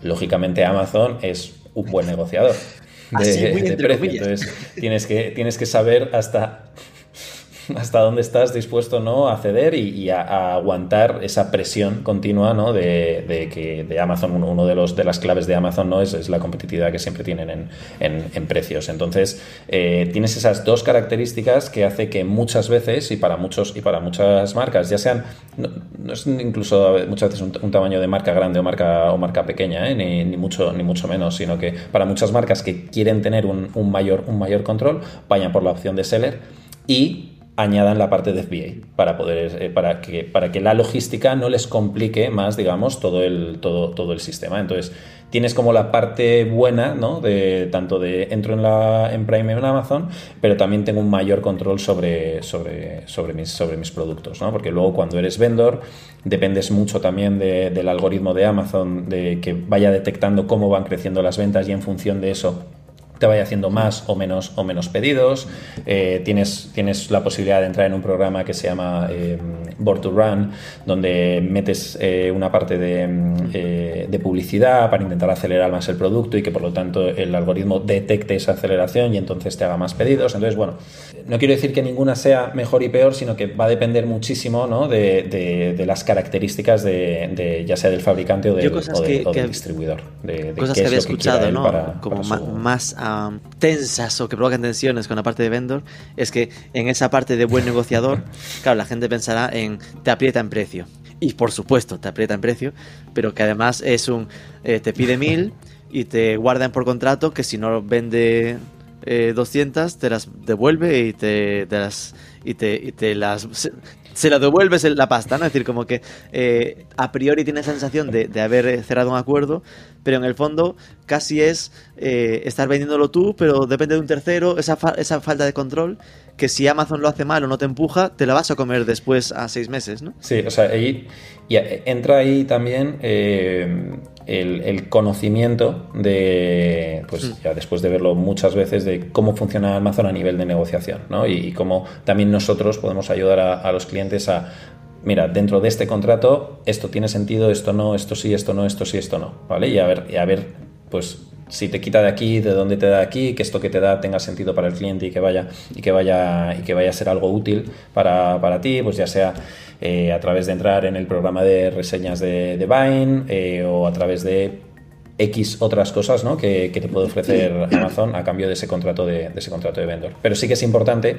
lógicamente, Amazon es un buen negociador de, Así, muy de precio. Entonces, tienes que, tienes que saber hasta hasta dónde estás dispuesto ¿no? a ceder y, a, aguantar esa presión continua ¿no? de, que de Amazon, uno, de, los, de las claves de Amazon ¿no? es, la competitividad que siempre tienen en, en- precios. Entonces, eh, tienes esas dos características que hace que muchas veces y para muchos y para muchas marcas, ya sean, no, es incluso muchas veces un, tamaño de marca grande o marca, o marca pequeña, ¿eh? ni, mucho, ni mucho menos, sino que para muchas marcas que quieren tener un mayor, un mayor control, vayan por la opción de seller y añadan la parte de FBA para poder eh, para que para que la logística no les complique más digamos todo el todo todo el sistema entonces tienes como la parte buena, ¿no? De tanto de entro en la en Prime en Amazon, pero también tengo un mayor control sobre, sobre, sobre, mis, sobre mis productos, ¿no? Porque luego cuando eres vendor dependes mucho también del algoritmo de Amazon, de que vaya detectando cómo van creciendo las ventas y en función de eso te vaya haciendo más o menos, o menos pedidos. Eh, tienes, tienes la posibilidad de entrar en un programa que se llama eh, Board to Run, donde metes eh, una parte de, de, publicidad para intentar acelerar más el producto y que por lo tanto el algoritmo detecte esa aceleración y entonces te haga más pedidos. Entonces, bueno, no quiero decir que ninguna sea mejor y peor, sino que va a depender muchísimo ¿no? de, de, las características de, ya sea del fabricante o, del, distribuidor. De, cosas que había escuchado, ¿no? Como más tensas o que provocan tensiones con la parte de vendor, es que en esa parte de buen negociador, claro, la gente pensará en te aprieta en precio. Y por supuesto, te aprieta en precio, pero que además es un eh, te pide mil y te guardan por contrato que si no vende 200 eh, te las devuelve y te, las y te, y te las se la devuelves la pasta, ¿no? Es decir, como que eh, a priori tienes la sensación de, de, haber cerrado un acuerdo, pero en el fondo casi es eh, estar vendiéndolo tú, pero depende de un tercero, esa, esa falta de control, que si Amazon lo hace mal o no te empuja, te la vas a comer después a seis meses, ¿no? Sí, o sea, ahí y entra ahí también eh, el, conocimiento de, pues mm. ya después de verlo muchas veces, de cómo funciona Amazon a nivel de negociación, ¿no? Y, cómo también nosotros podemos ayudar a, los clientes a, mira, dentro de este contrato esto tiene sentido, esto no, esto sí, esto no, esto sí, esto no, ¿vale? Y a ver, y a ver pues si te quita de aquí, de dónde te da aquí, que esto que te da tenga sentido para el cliente y que vaya, y que vaya, y que vaya a ser algo útil para, para ti, pues ya sea eh, a través de entrar en el programa de reseñas de, de Vine eh, o a través de X otras cosas ¿no? que, te puede ofrecer Amazon a cambio de ese contrato de, de, ese contrato de vendor. Pero sí que es importante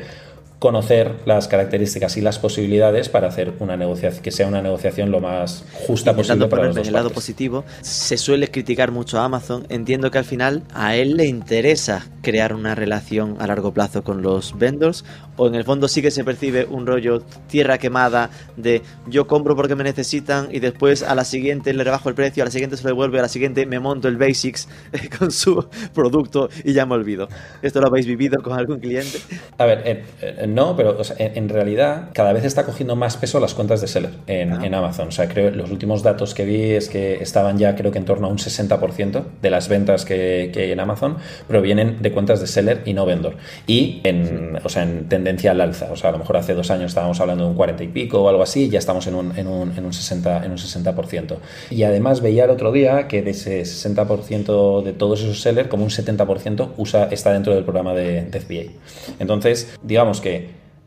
conocer las características y las posibilidades para hacer una negociación que sea una negociación lo más justa posible para los dos el lado positivo se suele criticar mucho a Amazon. Entiendo que al final a él le interesa crear una relación a largo plazo con los vendors o en el fondo sí que se percibe un rollo tierra quemada de yo compro porque me necesitan y después a la siguiente le rebajo el precio a la siguiente se lo devuelve a la siguiente me monto el basics con su producto y ya me olvido. Esto lo habéis vivido con algún cliente a ver no, pero en, realidad cada vez está cogiendo más peso las cuentas de seller en, ah. Amazon. O sea, creo los últimos datos que vi es que estaban ya creo que en torno a un 60% de las ventas que, hay en Amazon provienen de cuentas de seller y no vendor. Y en, o sea, en tendencia al alza. O sea, a lo mejor hace dos años estábamos hablando de un 40 y pico o algo así, y ya estamos en un, en un, en un 60%, en un 60%. Y además veía el otro día que de ese 60% de todos esos sellers, como un 70% usa, está dentro del programa de, de FBA. Entonces, digamos que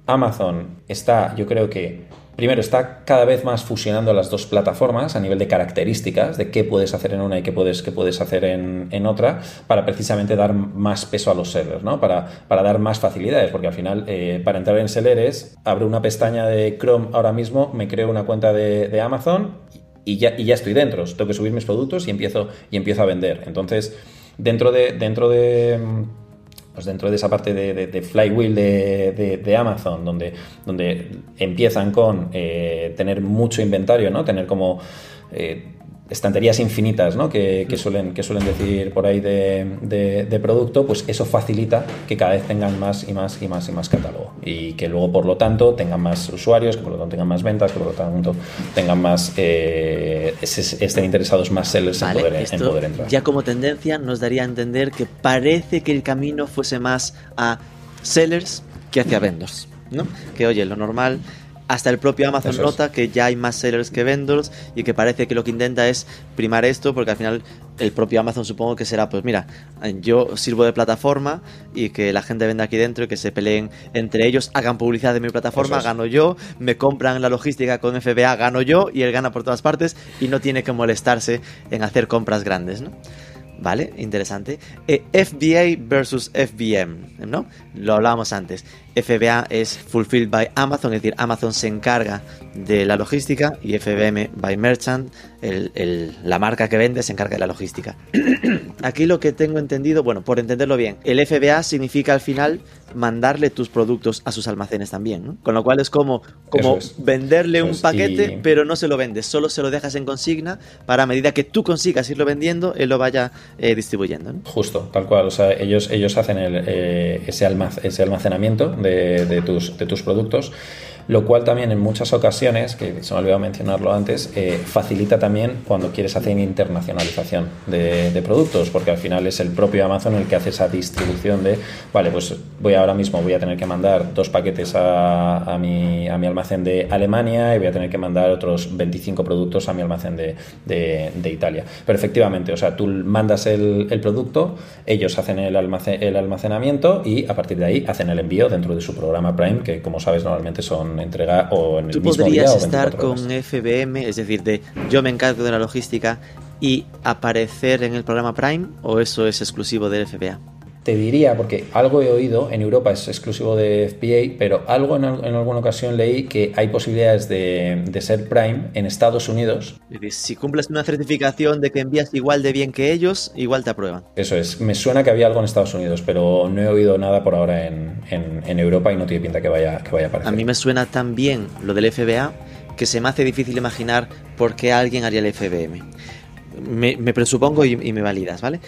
Amazon está, yo creo que primero está cada vez más fusionando las dos plataformas a nivel de características, de qué puedes hacer en una y qué puedes, qué puedes hacer en, otra, para precisamente dar más peso a los sellers, ¿no? para, para dar más facilidades, porque al final eh, para entrar en sellers abro una pestaña de Chrome ahora mismo, me creo una cuenta de, Amazon y ya, y ya estoy dentro, tengo que subir mis productos y empiezo, y empiezo a vender. Entonces, dentro de... Dentro de pues dentro de esa parte de, flywheel de, Amazon, donde, donde empiezan con eh, tener mucho inventario, ¿no? Tener como eh, estanterías infinitas ¿no? que, suelen, que suelen decir por ahí de, producto, pues eso facilita que cada vez tengan más y más y más y más catálogo. Y que luego, por lo tanto, tengan más usuarios, que por lo tanto tengan más ventas, que por lo tanto tengan más, eh, estén interesados más sellers en, poder, entrar. Ya como tendencia nos daría a entender que parece que el camino fuese más a sellers que hacia vendors. ¿no? Que oye, lo normal hasta el propio Amazon nota que ya hay más sellers que vendors y que parece que lo que intenta es primar esto porque al final el propio Amazon supongo que será pues mira yo sirvo de plataforma y que la gente venda aquí dentro y que se peleen entre ellos hagan publicidad de mi plataforma gano yo me compran la logística con FBA gano yo y él gana por todas partes y no tiene que molestarse en hacer compras grandes ¿no? ¿Vale? Interesante. Eh, FBA versus FBM, ¿no? Lo hablábamos antes. FBA es Fulfilled by Amazon, es decir, Amazon se encarga de la logística y FBM by Merchant, la marca que vende, se encarga de la logística. Aquí lo que tengo entendido, bueno, por entenderlo bien, el FBA significa al final mandarle tus productos a sus almacenes también, ¿no? Con lo cual es como, como venderle un paquete, pero no se lo vendes, solo se lo dejas en consigna para a medida que tú consigas irlo vendiendo, él lo vaya eh, distribuyendo. Justo, tal cual. O sea, ellos, ellos hacen eh, ese, almacenamiento de, de, tus, de tus productos lo cual también en muchas ocasiones, que se me ha olvidado mencionarlo antes, eh, facilita también cuando quieres hacer internacionalización de, productos, porque al final es el propio Amazon el que hace esa distribución de, vale, pues voy ahora mismo, voy a tener que mandar dos paquetes a, mi, a mi almacén de Alemania y voy a tener que mandar otros 25 productos a mi almacén de, de, Italia. Pero efectivamente, o sea, tú mandas el, el producto, ellos hacen el, almacén, el almacenamiento y a partir de ahí hacen el envío dentro de su programa Prime, que como sabes normalmente son entrega o en el ¿Tú mismo podrías día estar con FBM, es decir, de yo me encargo de la logística y aparecer en el programa Prime o eso es exclusivo del FBA? Te diría, porque algo he oído, en Europa es exclusivo de FBA, pero algo en, alguna ocasión leí que hay posibilidades de, ser Prime en Estados Unidos. Si cumples una certificación de que envías igual de bien que ellos, igual te aprueban. Eso es, me suena que había algo en Estados Unidos, pero no he oído nada por ahora en, Europa y no tiene pinta que vaya, que vaya a aparecer. A mí me suena tan bien lo del FBA que se me hace difícil imaginar por qué alguien haría el FBM. Me, presupongo y, y, me validas, ¿vale?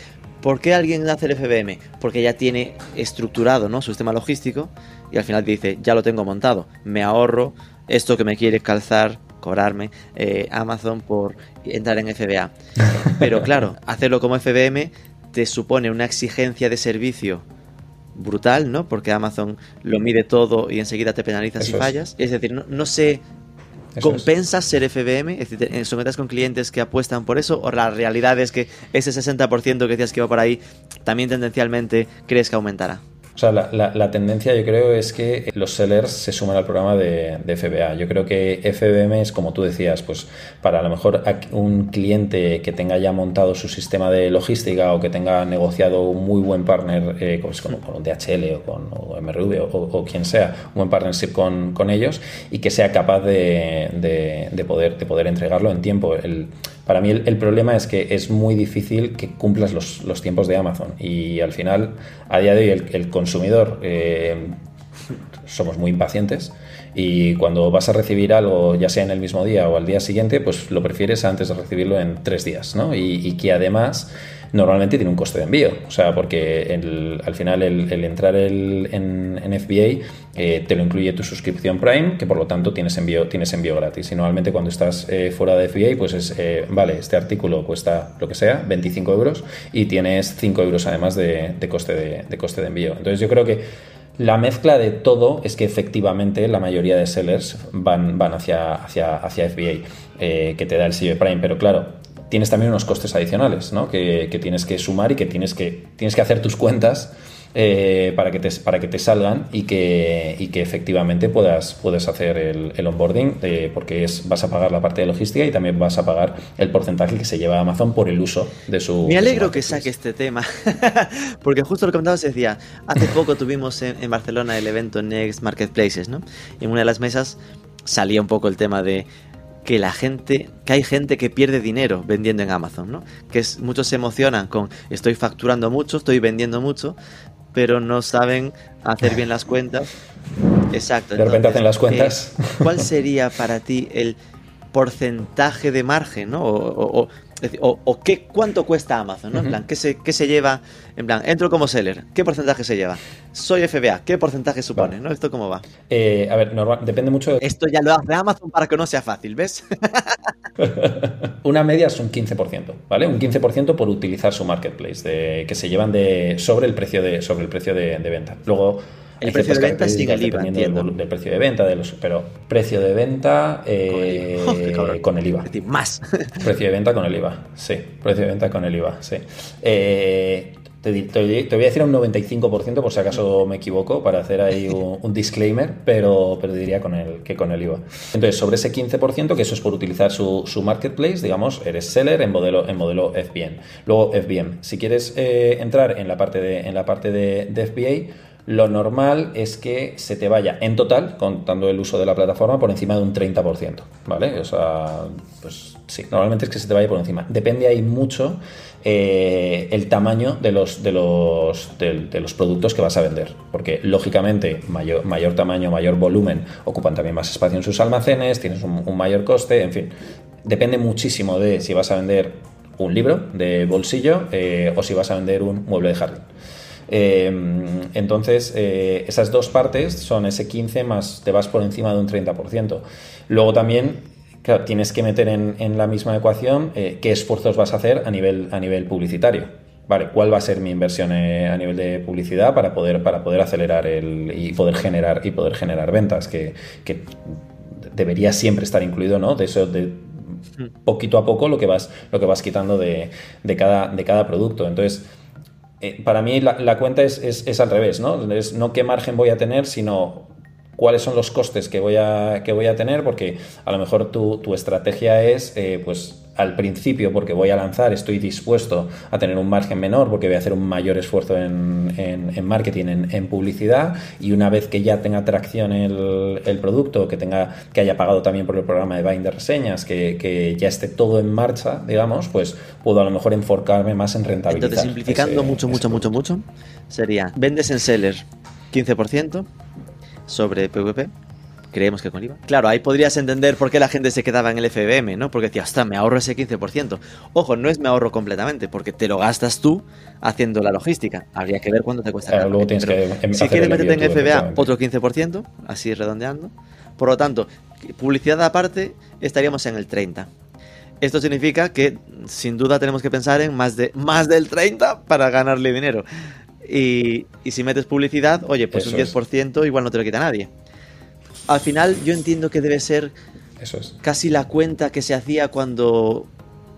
¿Por qué alguien hace el FBM? Porque ya tiene estructurado ¿no? su sistema logístico y al final dice, ya lo tengo montado, me ahorro esto que me quiere calzar, cobrarme eh, Amazon por entrar en FBA. Pero claro, hacerlo como FBM te supone una exigencia de servicio brutal, ¿no? Porque Amazon lo mide todo y enseguida te penaliza si fallas. Es decir, no sé ¿Compensas ser FBM? Es ¿sometas con clientes que apuestan por eso? ¿O la realidad es que ese 60% que decías que iba por ahí también tendencialmente crees que aumentará? O sea, la, tendencia yo creo es que los sellers se suman al programa de, FBA. Yo creo que FBM es como tú decías, pues para a lo mejor un cliente que tenga ya montado su sistema de logística o que tenga negociado un muy buen partner eh, pues con, con, DHL o con MRV o, quien sea, un buen partnership con, con ellos y que sea capaz de, de, poder, de poder entregarlo en tiempo. El, para mí el, problema es que es muy difícil que cumplas los, tiempos de Amazon y al final, a día de hoy, el, consumidor eh, somos muy impacientes y cuando vas a recibir algo, ya sea en el mismo día o al día siguiente, pues lo prefieres antes de recibirlo en tres días, ¿no? Y que además normalmente tiene un coste de envío. O sea, porque al final el, entrar en, FBA eh, te lo incluye tu suscripción Prime, que por lo tanto tienes envío, tienes envío gratis. Y normalmente cuando estás eh, fuera de FBA, pues es, eh, vale, este artículo cuesta lo que sea, 25 euros, y tienes 5 euros además de, coste de, coste de envío. Entonces yo creo que la mezcla de todo es que efectivamente la mayoría de sellers van, van hacia, hacia, hacia FBA, que te da el sello Prime, pero claro, tienes también unos costes adicionales ¿no? que, tienes que sumar y que tienes que, tienes que hacer tus cuentas eh, para, que te, para que te salgan y que, y que efectivamente puedas, puedes hacer el, onboarding eh, porque es, vas a pagar la parte de logística y también vas a pagar el porcentaje que se lleva Amazon por el uso de su... Me alegro que saque este tema porque justo lo que comentabas decía, hace poco tuvimos en, en Barcelona el evento Next Marketplaces ¿no? y en una de las mesas salía un poco el tema de que la gente, que hay gente que pierde dinero vendiendo en Amazon, ¿no? Que es, muchos se emocionan con estoy facturando mucho, estoy vendiendo mucho, pero no saben hacer bien las cuentas. Exacto. De repente hacen las cuentas. ¿Cuál sería para ti el porcentaje de margen, ¿no? O, o, qué, cuánto cuesta Amazon, ¿no? En plan, ¿qué se, ¿qué se lleva? En plan, entro como seller, ¿qué porcentaje se lleva? Soy FBA, ¿qué porcentaje supone? ¿no? ¿Esto cómo va? Eh, a ver, normal, depende mucho de... Esto ya lo hace Amazon para que no sea fácil, ¿ves? Una media es un 15%, ¿vale? Un 15% por utilizar su marketplace, de, que se llevan de, sobre el precio de, sobre el precio de, de venta. Luego el precio de venta sigue el IVA, Del, precio de venta, de los, pero precio de venta eh, con el IVA. más. precio de venta con el IVA, sí. Precio de venta con el IVA, sí. Eh, te, voy a decir un 95% por si acaso me equivoco para hacer ahí un, disclaimer, pero, pero diría con el, que con el IVA. Entonces, sobre ese 15%, que eso es por utilizar su, marketplace, digamos, eres seller en modelo, en modelo FBM. Luego, FBM. Si quieres eh, entrar en la parte de, en la parte de, de FBA, lo normal es que se te vaya en total, contando el uso de la plataforma, por encima de un 30%, ¿vale? O sea, pues sí, normalmente es que se te vaya por encima. Depende ahí mucho eh, el tamaño de los, de, los, de, los productos que vas a vender, porque lógicamente mayor, mayor tamaño, mayor volumen ocupan también más espacio en sus almacenes, tienes un, mayor coste, en fin, depende muchísimo de si vas a vender un libro de bolsillo eh, o si vas a vender un mueble de jardín. Em, entonces, eh, esas dos partes son ese 15 más te vas por encima de un 30%. Luego también tienes que meter en, la misma ecuación eh, qué esfuerzos vas a hacer a nivel, a nivel publicitario. Vale, ¿cuál va a ser mi inversión eh, a nivel de publicidad para poder, para poder acelerar el, y poder generar y poder generar ventas? Que, debería siempre estar incluido, ¿no? De eso, de mm. poquito a poco lo que vas, lo que vas quitando de, de cada, de cada producto. Entonces, eh, para mí la, cuenta es, al revés, ¿no? Es no qué margen voy a tener, sino cuáles son los costes que voy a, que voy a tener, porque a lo mejor tu, tu estrategia es, eh, pues, al principio, porque voy a lanzar, estoy dispuesto a tener un margen menor, porque voy a hacer un mayor esfuerzo en, en, marketing, en, publicidad, y una vez que ya tenga tracción el, el, producto, que tenga, que haya pagado también por el programa de buying de reseñas, que, que, ya esté todo en marcha, digamos, pues puedo a lo mejor enfocarme más en rentabilidad. Entonces, simplificando mucho, mucho, mucho, mucho, sería, vendes en seller 15% sobre PVP, creemos que con IVA. Claro, ahí podrías entender por qué la gente se quedaba en el FBM, ¿no? Porque decía, hostia, me ahorro ese 15%. Ojo, no es me ahorro completamente, porque te lo gastas tú haciendo la logística. Habría que ver cuándo te cuesta. Claro, luego tienes que em, si quieres meterte en FBA, otro 15%, así redondeando. Por lo tanto, publicidad aparte, estaríamos en el 30%. Esto significa que sin duda tenemos que pensar en más, de, más del 30 para ganarle dinero. Y, si metes publicidad, oye, pues un 10% igual no te lo quita nadie al final yo entiendo que debe ser Eso es. casi la cuenta que se hacía cuando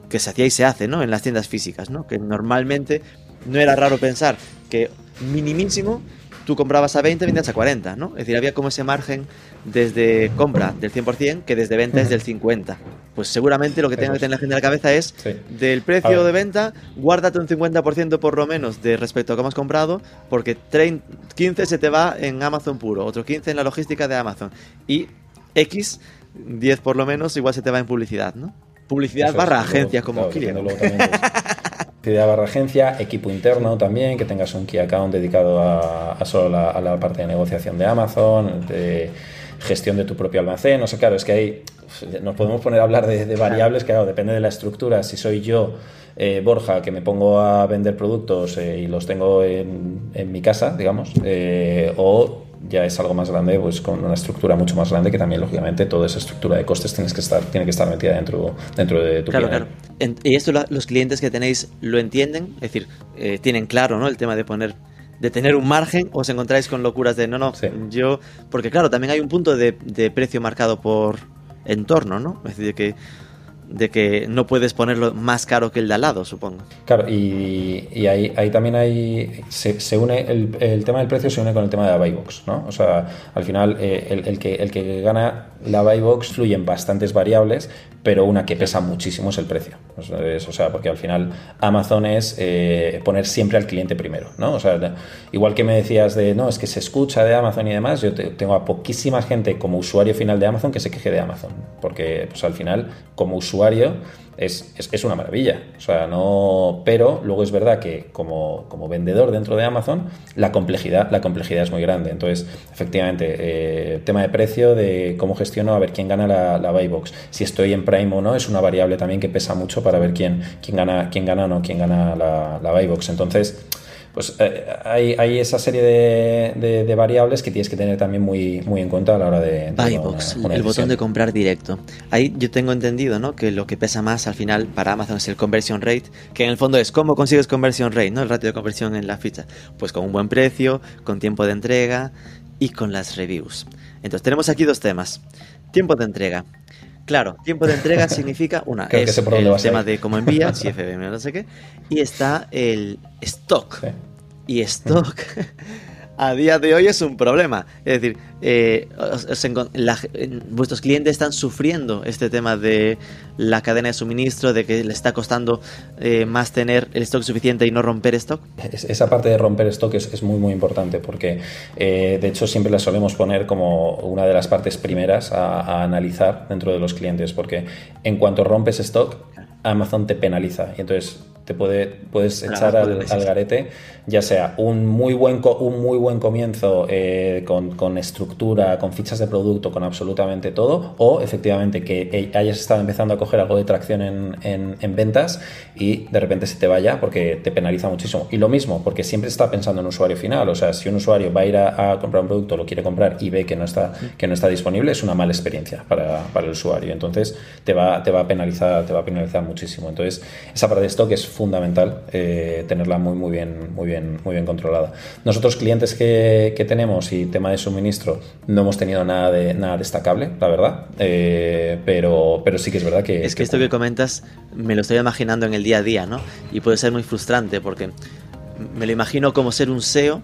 que se hacía y se hace, ¿no? En las tiendas físicas, ¿no? Que normalmente no era raro pensar que minimísimo tú comprabas a 20, vendías a 40, ¿no? Es decir, había como ese margen desde compra del 100% que desde venta es del 50%. Pues seguramente lo que tenga que tener la gente en la cabeza es del precio de venta, guárdate un 50% por lo menos de respecto a cómo has comprado, porque 15 se te va en Amazon puro, otro 15 en la logística de Amazon y X, 10 por lo menos, igual se te va en publicidad, ¿no? Publicidad barra agencia como cliente. Actividad barra agencia, equipo interno también, que tengas un key account dedicado a, solo a la parte de negociación de Amazon, de gestión de tu propio almacén. O sea, claro, es que ahí nos podemos poner a hablar de, variables que, claro, depende de la estructura. Si soy yo, eh, Borja, que me pongo a vender productos eh, y los tengo en, en mi casa, digamos, eh, o ya es algo más grande, pues con una estructura mucho más grande que también, lógicamente, toda esa estructura de costes tienes que estar, tiene que estar metida dentro, dentro de tu Claro, claro. Y esto los clientes que tenéis lo entienden, es decir, eh, tienen claro ¿no? el tema de poner de tener un margen o os encontráis con locuras de no, no, yo. Porque claro, también hay un punto de, de precio marcado por entorno, ¿no? Es decir, que de que no puedes ponerlo más caro que el de al lado, supongo. Claro, y, y ahí, ahí, también hay, se, une, el, el, tema del precio se une con el tema de la buy box, ¿no? O sea, al final eh, el, el, que, el que gana la buy box fluyen bastantes variables, pero una que pesa muchísimo es el precio. o sea, porque al final Amazon es eh, poner siempre al cliente primero, ¿no? O sea, igual que me decías de, no, es que se escucha de Amazon y demás, yo tengo a poquísima gente como usuario final de Amazon que se queje de Amazon, porque pues al final, como usuario, es, es, una maravilla. O sea, no. Pero luego es verdad que como, como, vendedor dentro de Amazon, la complejidad, la complejidad es muy grande. Entonces, efectivamente, eh, tema de precio, de cómo gestiono, a ver quién gana la, la buy box. Si estoy en Prime o no, es una variable también que pesa mucho para ver quién, quién gana, quién gana o no, quién gana la, la buy box. Entonces pues eh, hay, esa serie de, variables que tienes que tener también muy, muy en cuenta a la hora de... Buybox, el botón de comprar directo. Ahí yo tengo entendido ¿no? que lo que pesa más al final para Amazon es el conversion rate, que en el fondo es cómo consigues conversion rate, ¿no? el ratio de conversión en la ficha. Pues con un buen precio, con tiempo de entrega y con las reviews. Entonces tenemos aquí dos temas. Tiempo de entrega. Claro, tiempo de entrega significa una es el tema de cómo envía, si FBM no sé qué, y está el stock. Y stock a día de hoy es un problema. Es decir, eh, vuestros clientes están sufriendo este tema de la cadena de suministro, de que le está costando eh, más tener el stock suficiente y no romper stock. Esa parte de romper stock es, muy, muy importante porque, eh, de hecho, siempre la solemos poner como una de las partes primeras a, a analizar dentro de los clientes, porque en cuanto rompes stock, Amazon te penaliza. Y entonces te puede, puedes echar al, garete, ya sea un muy buen, un muy buen comienzo eh, con, estructura, con fichas de producto, con absolutamente todo, o efectivamente que hayas estado empezando a coger algo de tracción en, ventas y de repente se te vaya porque te penaliza muchísimo. Y lo mismo, porque siempre está pensando en usuario final, o sea, si un usuario va a ir a, comprar un producto, lo quiere comprar y ve que no está, que no está disponible, es una mala experiencia para, el usuario. Entonces te va, te va a penalizar, te va a penalizar muchísimo. Entonces, esa parte de stock es fundamental eh, tenerla muy, muy bien, muy bien, muy bien controlada. Nosotros clientes que, tenemos y tema de suministro no hemos tenido nada de nada destacable, la verdad, eh, pero, pero sí que es verdad que es que, esto que comentas me lo estoy imaginando en el día a día, ¿no? Y puede ser muy frustrante porque me lo imagino como ser un SEO,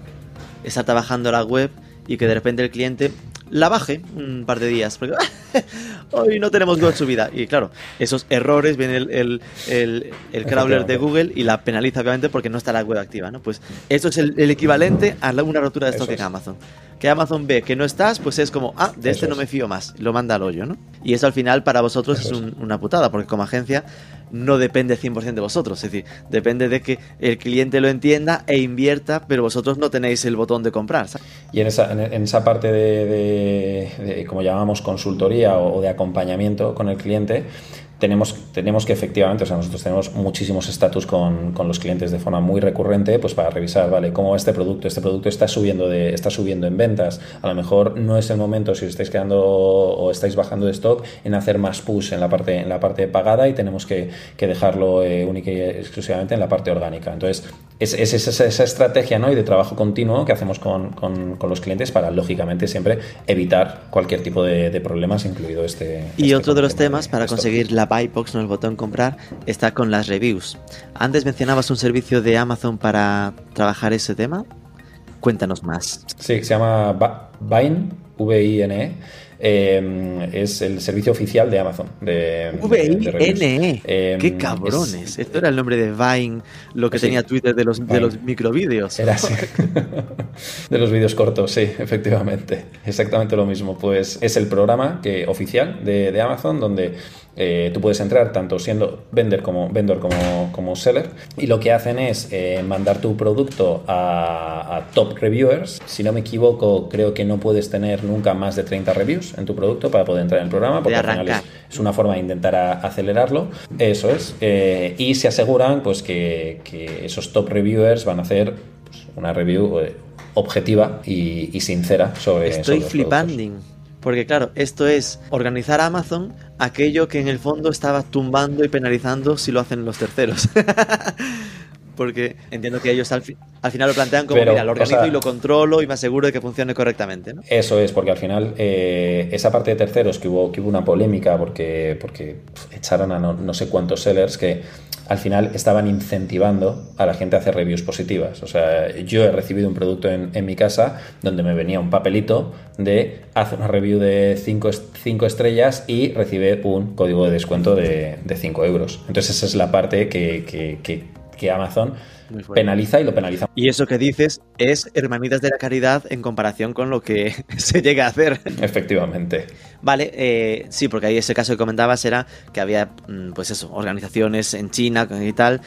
estar trabajando la web y que de repente el cliente la baje un par de días. Porque hoy no tenemos web subida. Y claro, esos errores, viene el, el, crawler de Google y la penaliza obviamente porque no está la web activa. ¿no? Pues esto es el, equivalente a una rotura de stock en Amazon que Amazon ve que no estás, pues es como, ah, de este no me fío más, lo manda al hoyo, ¿no? Y eso al final para vosotros es, una putada, porque como agencia no depende 100% de vosotros, es decir, depende de que el cliente lo entienda e invierta, pero vosotros no tenéis el botón de comprar. Y en esa, en esa parte de, como llamamos, consultoría o de acompañamiento con el cliente, tenemos, tenemos que efectivamente, o sea, nosotros tenemos muchísimos estatus con, con, los clientes de forma muy recurrente, pues para revisar, vale, cómo va este producto, este producto está subiendo de, está subiendo en ventas, a lo mejor no es el momento si os estáis quedando o estáis bajando de stock en hacer más push en la parte, en la parte pagada y tenemos que, que dejarlo eh, única y exclusivamente en la parte orgánica. Entonces, es, es, esa, esa, estrategia ¿no? y de trabajo continuo que hacemos con, con, con, los clientes para, lógicamente, siempre evitar cualquier tipo de, de problemas, incluido este. Y este otro de los temas para conseguir la buy box, no el botón comprar, está con las reviews. Antes mencionabas un servicio de Amazon para trabajar ese tema. Cuéntanos más. Sí, se llama Vine, V-I-N-E Em, es el servicio oficial de Amazon. De, V-I-N-E. Em, ¡Qué cabrones! Esto era el nombre de Vine, lo que tenía Twitter de los, de los microvídeos. Era así. de los vídeos cortos, sí, efectivamente. Exactamente lo mismo. Pues es el programa que, oficial de, de Amazon donde eh, tú puedes entrar tanto siendo vendor como, vendor como, como seller y lo que hacen es eh, mandar tu producto a, top reviewers. Si no me equivoco, creo que no puedes tener nunca más de 30 reviews en tu producto para poder entrar en el programa porque al final es, una forma de intentar acelerarlo. Eso es. Eh, y se aseguran pues que, esos top reviewers van a hacer pues, una review objetiva y, sincera sobre Estoy flipando. Porque claro, esto es organizar Amazon aquello que en el fondo estaba tumbando y penalizando si lo hacen los terceros. Porque entiendo que ellos al, final lo plantean como, mira, lo organizo y lo controlo y me aseguro de que funcione correctamente. ¿no? Eso es, porque al final eh, esa parte de terceros que hubo, que hubo una polémica porque, porque echaron a no sé cuántos sellers que al final estaban incentivando a la gente a hacer reviews positivas. O sea, yo he recibido un producto en, mi casa donde me venía un papelito de haz una review de 5 estrellas y recibe un código de descuento de 5 euros. Entonces esa es la parte que, que, que Amazon penaliza y lo penaliza. Y eso que dices es hermanitas de la caridad en comparación con lo que se llega a hacer. Efectivamente. Vale, eh, sí, porque ahí ese caso que comentabas era que había, mm, pues eso, organizaciones en China y tal,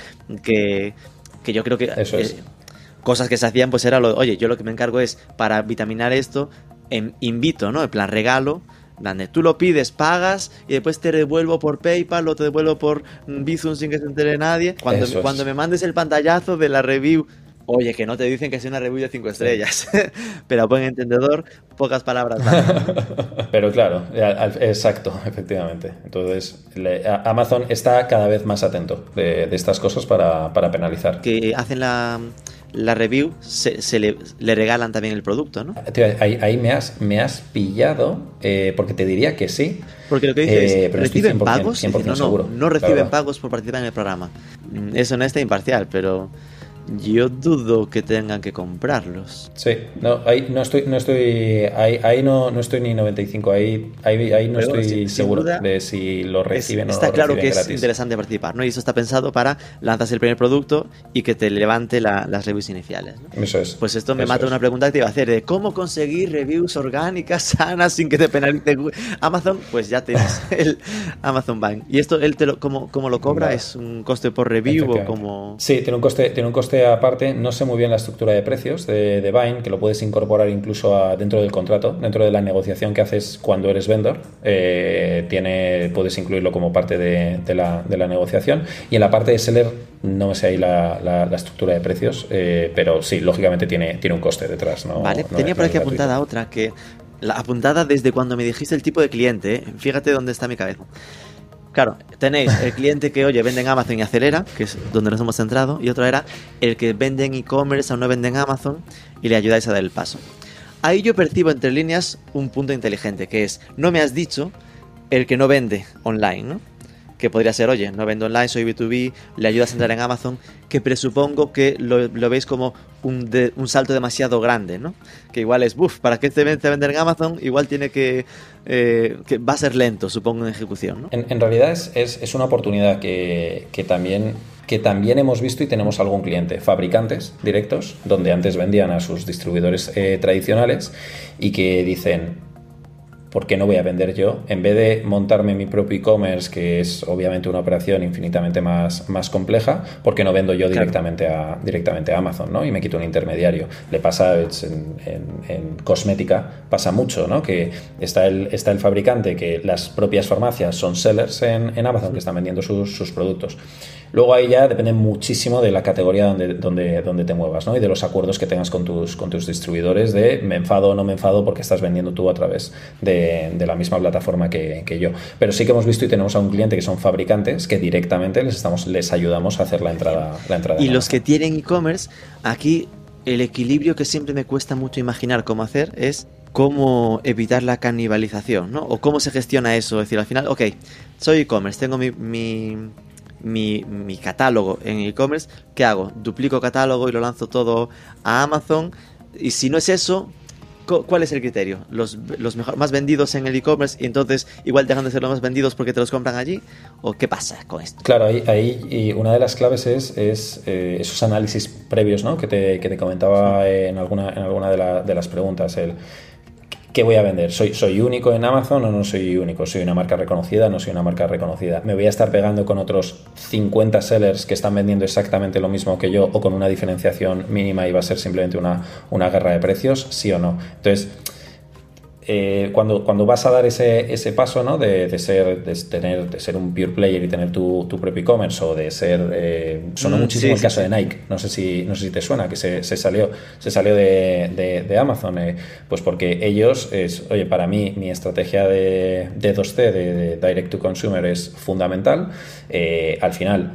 que, que yo creo que... Eso es. Eh, cosas que se hacían, pues era lo, oye, yo lo que me encargo es para vitaminar esto, en, invito, ¿no? En plan regalo, donde tú lo pides, pagas y después te devuelvo por PayPal o te devuelvo por Bizum sin que se entere nadie. Cuando, me, cuando me mandes el pantallazo de la review, oye, que no te dicen que es una review de 5 estrellas, pero a buen entendedor, pocas palabras. pero claro, exacto, efectivamente. Entonces, Amazon está cada vez más atento de, estas cosas para, para penalizar. Que hacen la la review se, le, regalan también el producto, ¿no? Ahí, me, has, me has pillado, eh, porque te diría que sí. Porque lo que dices eh, ¿reciben pagos? no, no, no reciben pagos por participar en el programa. Mm, es honesta e imparcial, pero yo dudo que tengan que comprarlos. Sí, no, ahí no estoy, no estoy, ahí, no, no estoy ni 95, ahí, ahí, ahí no estoy seguro de si lo reciben o no. Está claro que es interesante participar, ¿no? Y eso está pensado para lanzas el primer producto y que te levante las reviews iniciales. Eso es. Pues esto me mata una pregunta que te iba a hacer de cómo conseguir reviews orgánicas sanas sin que te penalice Amazon. Pues ya tienes el Amazon Bank. ¿Y esto él te lo, cómo, cómo lo cobra? ¿Es un coste por review o como...? Sí, tiene un coste, tiene un coste aparte. No sé muy bien la estructura de precios de, de Vine, que lo puedes incorporar incluso dentro del contrato, dentro de la negociación que haces cuando eres vendor. Eh, tiene, puedes incluirlo como parte de, la, de, la, negociación. Y en la parte de seller, no sé ahí la, la, estructura de precios, eh, pero sí, lógicamente tiene, tiene un coste detrás. ¿no? Vale, tenía por aquí apuntada otra que. La apuntada desde cuando me dijiste el tipo de cliente, ¿eh? fíjate dónde está mi cabeza. Claro, tenéis el cliente que, oye, vende en Amazon y acelera, que es donde nos hemos centrado, y otro era el que vende en e-commerce o no vende en Amazon y le ayudáis a dar el paso. Ahí yo percibo entre líneas un punto inteligente, que es, no me has dicho el que no vende online, ¿no? Que podría ser, oye, no vendo online, soy B2B, le ayudas a entrar en Amazon, que presupongo que lo, veis como un, salto demasiado grande, ¿no? Que igual es, uff, para que te vender en Amazon, igual tiene que eh, que va a ser lento, supongo, en ejecución. En, realidad es, es, una oportunidad que, que, también, que también hemos visto y tenemos algún cliente, fabricantes directos, donde antes vendían a sus distribuidores eh, tradicionales y que dicen, ¿por qué no voy a vender yo? En vez de montarme mi propio e-commerce, que es obviamente una operación infinitamente más, más compleja, ¿por qué no vendo yo directamente, a, directamente a Amazon ¿no? y me quito un intermediario? Le pasa en, cosmética, pasa mucho, ¿no? que está el, está el fabricante, que las propias farmacias son sellers en, Amazon que están vendiendo sus, sus productos. Luego ahí ya depende muchísimo de la categoría donde, donde, donde te muevas ¿no? y de los acuerdos que tengas con tus, con tus distribuidores de me enfado o no me enfado porque estás vendiendo tú a través de, la misma plataforma que, yo. Pero sí que hemos visto y tenemos a un cliente que son fabricantes que directamente les, estamos, les ayudamos a hacer la entrada. La entrada y los que tienen e-commerce, aquí el equilibrio que siempre me cuesta mucho imaginar cómo hacer es cómo evitar la canibalización, ¿no? O cómo se gestiona eso. Es decir, al final, ok, soy e-commerce, tengo mi, mi, mi catálogo en e-commerce, ¿qué hago? Duplico catálogo y lo lanzo todo a Amazon. Y si no es eso, ¿cuál es el criterio? ¿Los, los mejor, más vendidos en el e-commerce y entonces igual dejan de ser los más vendidos porque te los compran allí? ¿O qué pasa con esto? Claro, ahí, ahí y una de las claves es, es eh, esos análisis previos ¿no? que, te, que te comentaba en alguna, en alguna de, de las preguntas. El, ¿qué voy a vender? ¿Soy, ¿Soy único en Amazon o no soy único? ¿Soy una marca reconocida no soy una marca reconocida? ¿Me voy a estar pegando con otros 50 sellers que están vendiendo exactamente lo mismo que yo o con una diferenciación mínima y va a ser simplemente una, una guerra de precios? ¿Sí o no? Entonces, eh, cuando, cuando vas a dar ese, ese paso ¿no? de, de, ser, de, tener, de ser un pure player y tener tu, tu propio e-commerce o de ser... Eh, sonó mm, muchísimo el caso de Nike, no sé, si, no sé si te suena, que se, se salió, se salió de, de Amazon, eh, pues porque ellos, es, oye, para mí mi estrategia de, de 2C, de, Direct to Consumer, es fundamental. Eh, al final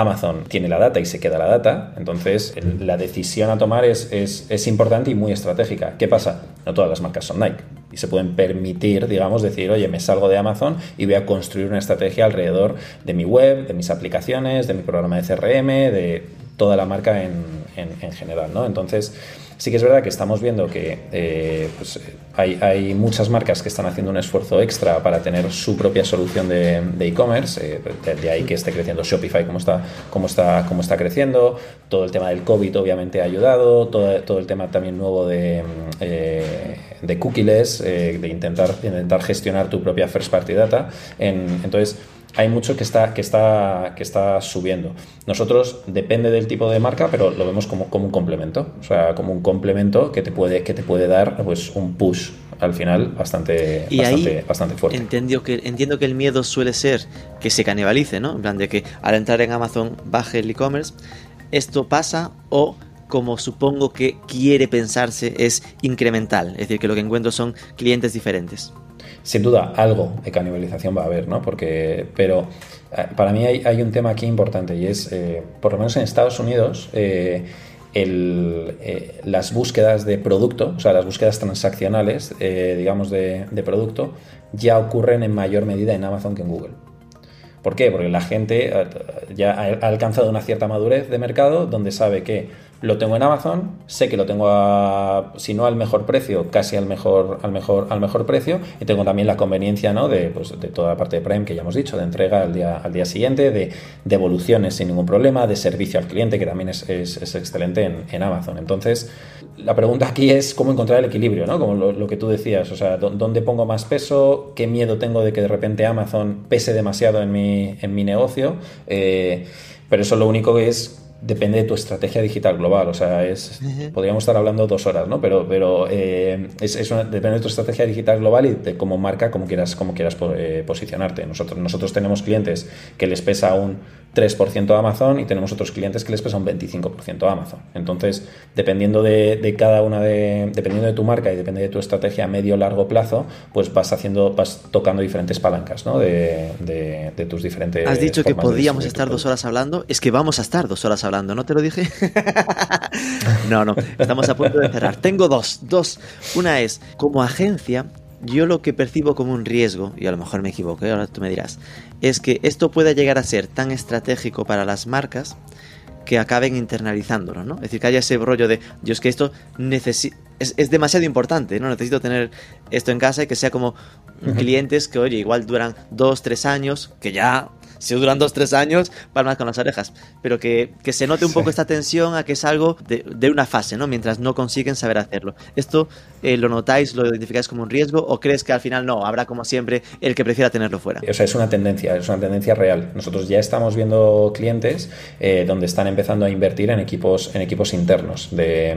Amazon tiene la data y se queda la data, entonces la decisión a tomar es, es, importante y muy estratégica. ¿Qué pasa? No todas las marcas son Nike y se pueden permitir, digamos, decir, oye, me salgo de Amazon y voy a construir una estrategia alrededor de mi web, de mis aplicaciones, de mi programa de CRM, de toda la marca en, en general, ¿no? Entonces, Sí que es verdad que estamos viendo que eh, pues, hay, muchas marcas que están haciendo un esfuerzo extra para tener su propia solución de e-commerce, eh, de, ahí que esté creciendo Shopify como está, como, está, como está creciendo, todo el tema del COVID obviamente ha ayudado, todo, todo el tema también nuevo de, eh, de cookies, de intentar, intentar gestionar tu propia first party data. entonces, hay mucho que está, que está, que está subiendo. Nosotros depende del tipo de marca, pero lo vemos como, como un complemento. O sea, como un complemento que te puede, que te puede dar pues, un push al final bastante, bastante, fuerte. Entiendo que, entiendo que el miedo suele ser que se canibalice, ¿no? En plan de que al entrar en Amazon baje el e-commerce. ¿Esto pasa o como supongo que quiere pensarse es incremental? Es decir, que lo que encuentro son clientes diferentes sin duda algo de canibalización va a haber, ¿no? Porque, pero eh, para mí hay, un tema aquí importante y es, eh, por lo menos en Estados Unidos, eh, las búsquedas de producto, o sea, las búsquedas transaccionales, digamos, de, producto, ya ocurren en mayor medida en Amazon que en Google. ¿Por qué? Porque la gente ya ha alcanzado una cierta madurez de mercado donde sabe que lo tengo en Amazon, sé que lo tengo a, si no al mejor precio, casi al mejor, al mejor, al mejor precio, y tengo también la conveniencia ¿no? de, pues, de toda la parte de Prime que ya hemos dicho, de entrega al día, al día siguiente, de devoluciones sin ningún problema, de servicio al cliente, que también es, es, excelente en, en, Amazon. Entonces, la pregunta aquí es cómo encontrar el equilibrio, ¿no? Como lo, que tú decías, o sea, ¿dónde pongo más peso? ¿Qué miedo tengo de que de repente Amazon pese demasiado en mi, en mi negocio? Eh, pero eso lo único que es depende de tu estrategia digital global. O sea, es, podríamos estar hablando dos horas, ¿no? Pero, pero eh, es, depende de tu estrategia digital global y de cómo marca, cómo quieras, cómo quieras eh, posicionarte. Nosotros, nosotros tenemos clientes que les pesa un 3% a Amazon y tenemos otros clientes que les pesa un 25% a Amazon. Entonces, dependiendo de, cada una de, dependiendo de tu marca y depende de tu estrategia a medio largo plazo, pues vas haciendo, vas tocando diferentes palancas, ¿no? De, tus diferentes. Has dicho que podíamos estar dos horas hablando, es que vamos a estar dos horas hablando, ¿no te lo dije? no, no, estamos a punto de cerrar. Tengo dos, dos. Una es, como agencia, yo lo que percibo como un riesgo, y a lo mejor me equivoco, ahora tú me dirás, es que esto pueda llegar a ser tan estratégico para las marcas que acaben internalizándolo, ¿no? Es decir, que haya ese rollo de, yo es que esto es, es, demasiado importante, ¿no? Necesito tener esto en casa y que sea como clientes que, oye, igual duran dos, tres años, que ya si duran dos, tres años, palmas con las orejas. Pero que, se note un poco esta tensión a que es algo de, una fase, ¿no? Mientras no consiguen saber hacerlo. ¿Esto eh, lo notáis, lo identificáis como un riesgo o crees que al final no, habrá como siempre el que prefiera tenerlo fuera? O sea, es una tendencia, es una tendencia real. Nosotros ya estamos viendo clientes eh, donde están empezando a invertir en equipos, en equipos internos de,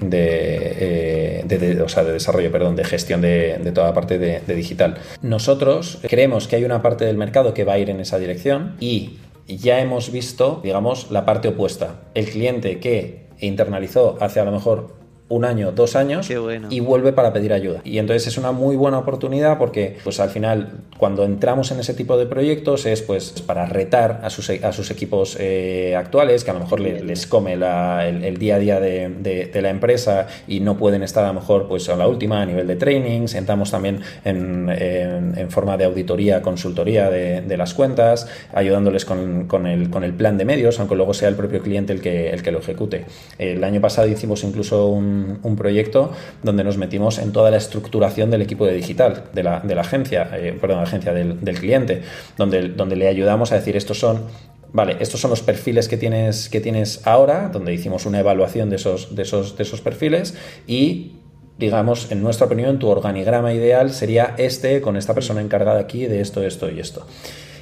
de, eh, o sea, de desarrollo, perdón, de gestión de, toda la parte de digital. Nosotros creemos que hay una parte del mercado que va a ir en esa dirección y ya hemos visto, digamos, la parte opuesta. El cliente que internalizó hace a lo mejor un año, dos años y vuelve para pedir ayuda. Y entonces es una muy buena oportunidad porque pues al final cuando entramos en ese tipo de proyectos es pues para retar a sus, a sus equipos eh, actuales que a lo mejor les, come el, día a día de, la empresa y no pueden estar a lo mejor pues a la última a nivel de trainings. Entramos también en, forma de auditoría, consultoría de, las cuentas, ayudándoles con, el, con el plan de medios, aunque luego sea el propio cliente el que, el que lo ejecute. El año pasado hicimos incluso un un, proyecto donde nos metimos en toda la estructuración del equipo de digital, de la, de la agencia, eh, perdón, la agencia del, cliente, donde, donde le ayudamos a decir estos son vale, estos son los perfiles que tienes, que tienes ahora, donde hicimos una evaluación de esos, de esos, de esos perfiles y digamos, en nuestra opinión, tu organigrama ideal sería este con esta persona encargada aquí de esto, esto y esto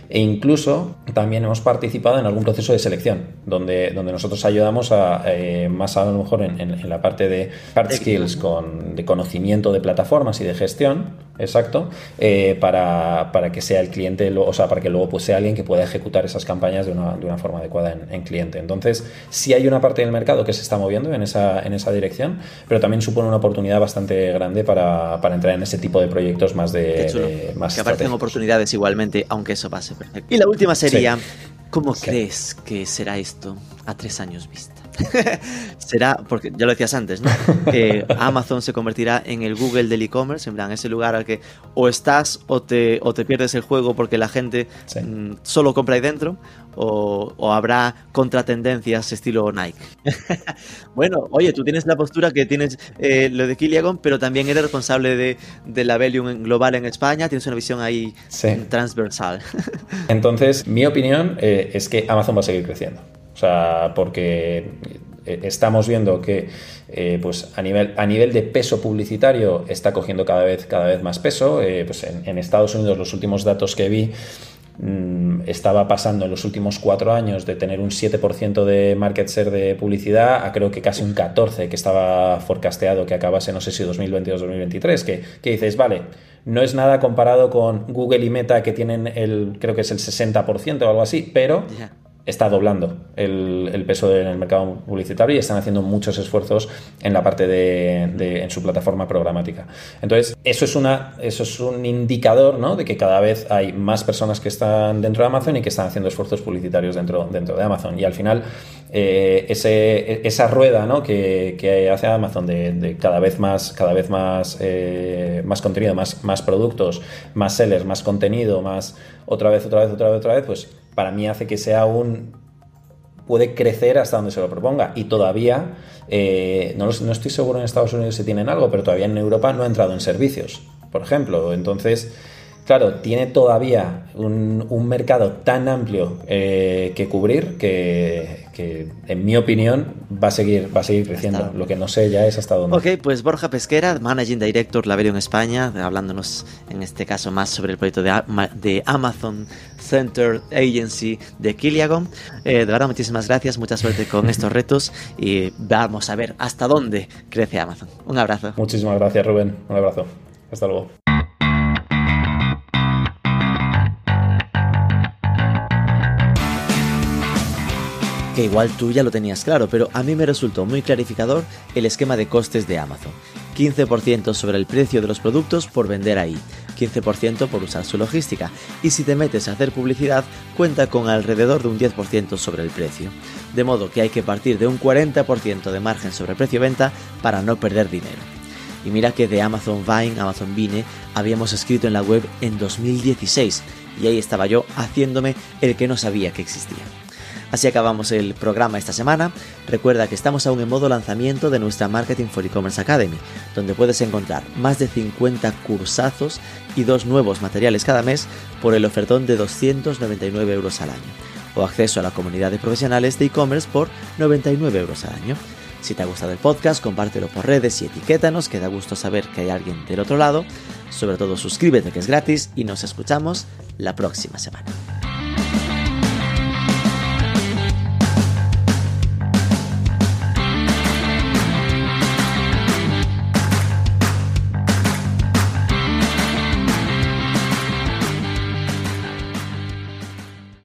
e incluso también hemos participado en algún proceso de selección, donde, donde nosotros ayudamos a, eh, más a lo mejor en, la parte de hard skills, con, de conocimiento de plataformas y de gestión, exacto, eh, para, que sea el cliente, o sea, para que luego pues, sea alguien que pueda ejecutar esas campañas de una, de una forma adecuada en, cliente. Entonces, sí hay una parte del mercado que se está moviendo en esa, en esa dirección, pero también supone una oportunidad bastante grande para, entrar en ese tipo de proyectos más de... más que aparecen oportunidades igualmente, aunque eso pase perfecto. Y la última sería, ¿cómo crees que será esto a tres años vista? será, porque ya lo decías antes, ¿no? Que Amazon se convertirá en el Google del e-commerce, en plan, ese lugar al que o estás o te, o te pierdes el juego porque la gente mm, solo compra ahí dentro, o, habrá contratendencias estilo Nike. bueno, oye, tú tienes la postura que tienes eh, lo de Kiliagon, pero también eres responsable de, la Velium global en España, tienes una visión ahí transversal. Entonces, mi opinión eh, es que Amazon va a seguir creciendo. O sea, porque eh, estamos viendo que eh, pues a nivel, a nivel de peso publicitario está cogiendo cada vez, cada vez más peso. Eh, pues en, Estados Unidos los últimos datos que vi mm, estaba pasando en los últimos cuatro años de tener un 7% de market share de publicidad a creo que casi un 14% que estaba forecasteado que acabase no sé si 2022 2023 que, que dices, vale, no es nada comparado con Google y Meta que tienen el creo que es el 60% o algo así, pero está doblando el, peso en el mercado publicitario y están haciendo muchos esfuerzos en la parte de, en su plataforma programática. Entonces, eso es, una, eso es un indicador ¿no? de que cada vez hay más personas que están dentro de Amazon y que están haciendo esfuerzos publicitarios dentro, dentro de Amazon. Y al final, eh, esa rueda ¿no? que, que, hace Amazon de, cada vez más, cada vez más, eh, más contenido, más, más productos, más sellers, más contenido, más otra vez, otra vez, otra vez, otra vez, pues para mí hace que sea un... puede crecer hasta donde se lo proponga. Y todavía, eh, no, no estoy seguro en Estados Unidos si tienen algo, pero todavía en Europa no ha entrado en servicios, por ejemplo. Entonces, claro, tiene todavía un, mercado tan amplio eh, que cubrir que, en mi opinión, va a seguir, va a seguir creciendo. Lo que no sé ya es hasta dónde. Ok, pues Borja Pesquera, Managing Director en España, hablándonos en este caso más sobre el proyecto de, Amazon Center Agency de Kiliagon. Eh, de verdad, muchísimas gracias, mucha suerte con estos retos y vamos a ver hasta dónde crece Amazon. Un abrazo. Muchísimas gracias, Rubén. Un abrazo. Hasta luego. que igual tú ya lo tenías claro, pero a mí me resultó muy clarificador el esquema de costes de Amazon. 15% sobre el precio de los productos por vender ahí, 15% por usar su logística, y si te metes a hacer publicidad, cuenta con alrededor de un 10% sobre el precio. De modo que hay que partir de un 40% de margen sobre el precio venta para no perder dinero. Y mira que de Amazon Vine, Amazon Vine, habíamos escrito en la web en 2016, y ahí estaba yo haciéndome el que no sabía que existía. Así acabamos el programa esta semana. Recuerda que estamos aún en modo lanzamiento de nuestra Marketing for E-Commerce Academy, donde puedes encontrar más de 50 cursazos y dos nuevos materiales cada mes por el ofertón de 299 euros al año, o acceso a la comunidad de profesionales de e-commerce por 99 euros al año. Si te ha gustado el podcast, compártelo por redes y etiquétanos, que da gusto saber que hay alguien del otro lado. Sobre todo suscríbete que es gratis y nos escuchamos la próxima semana.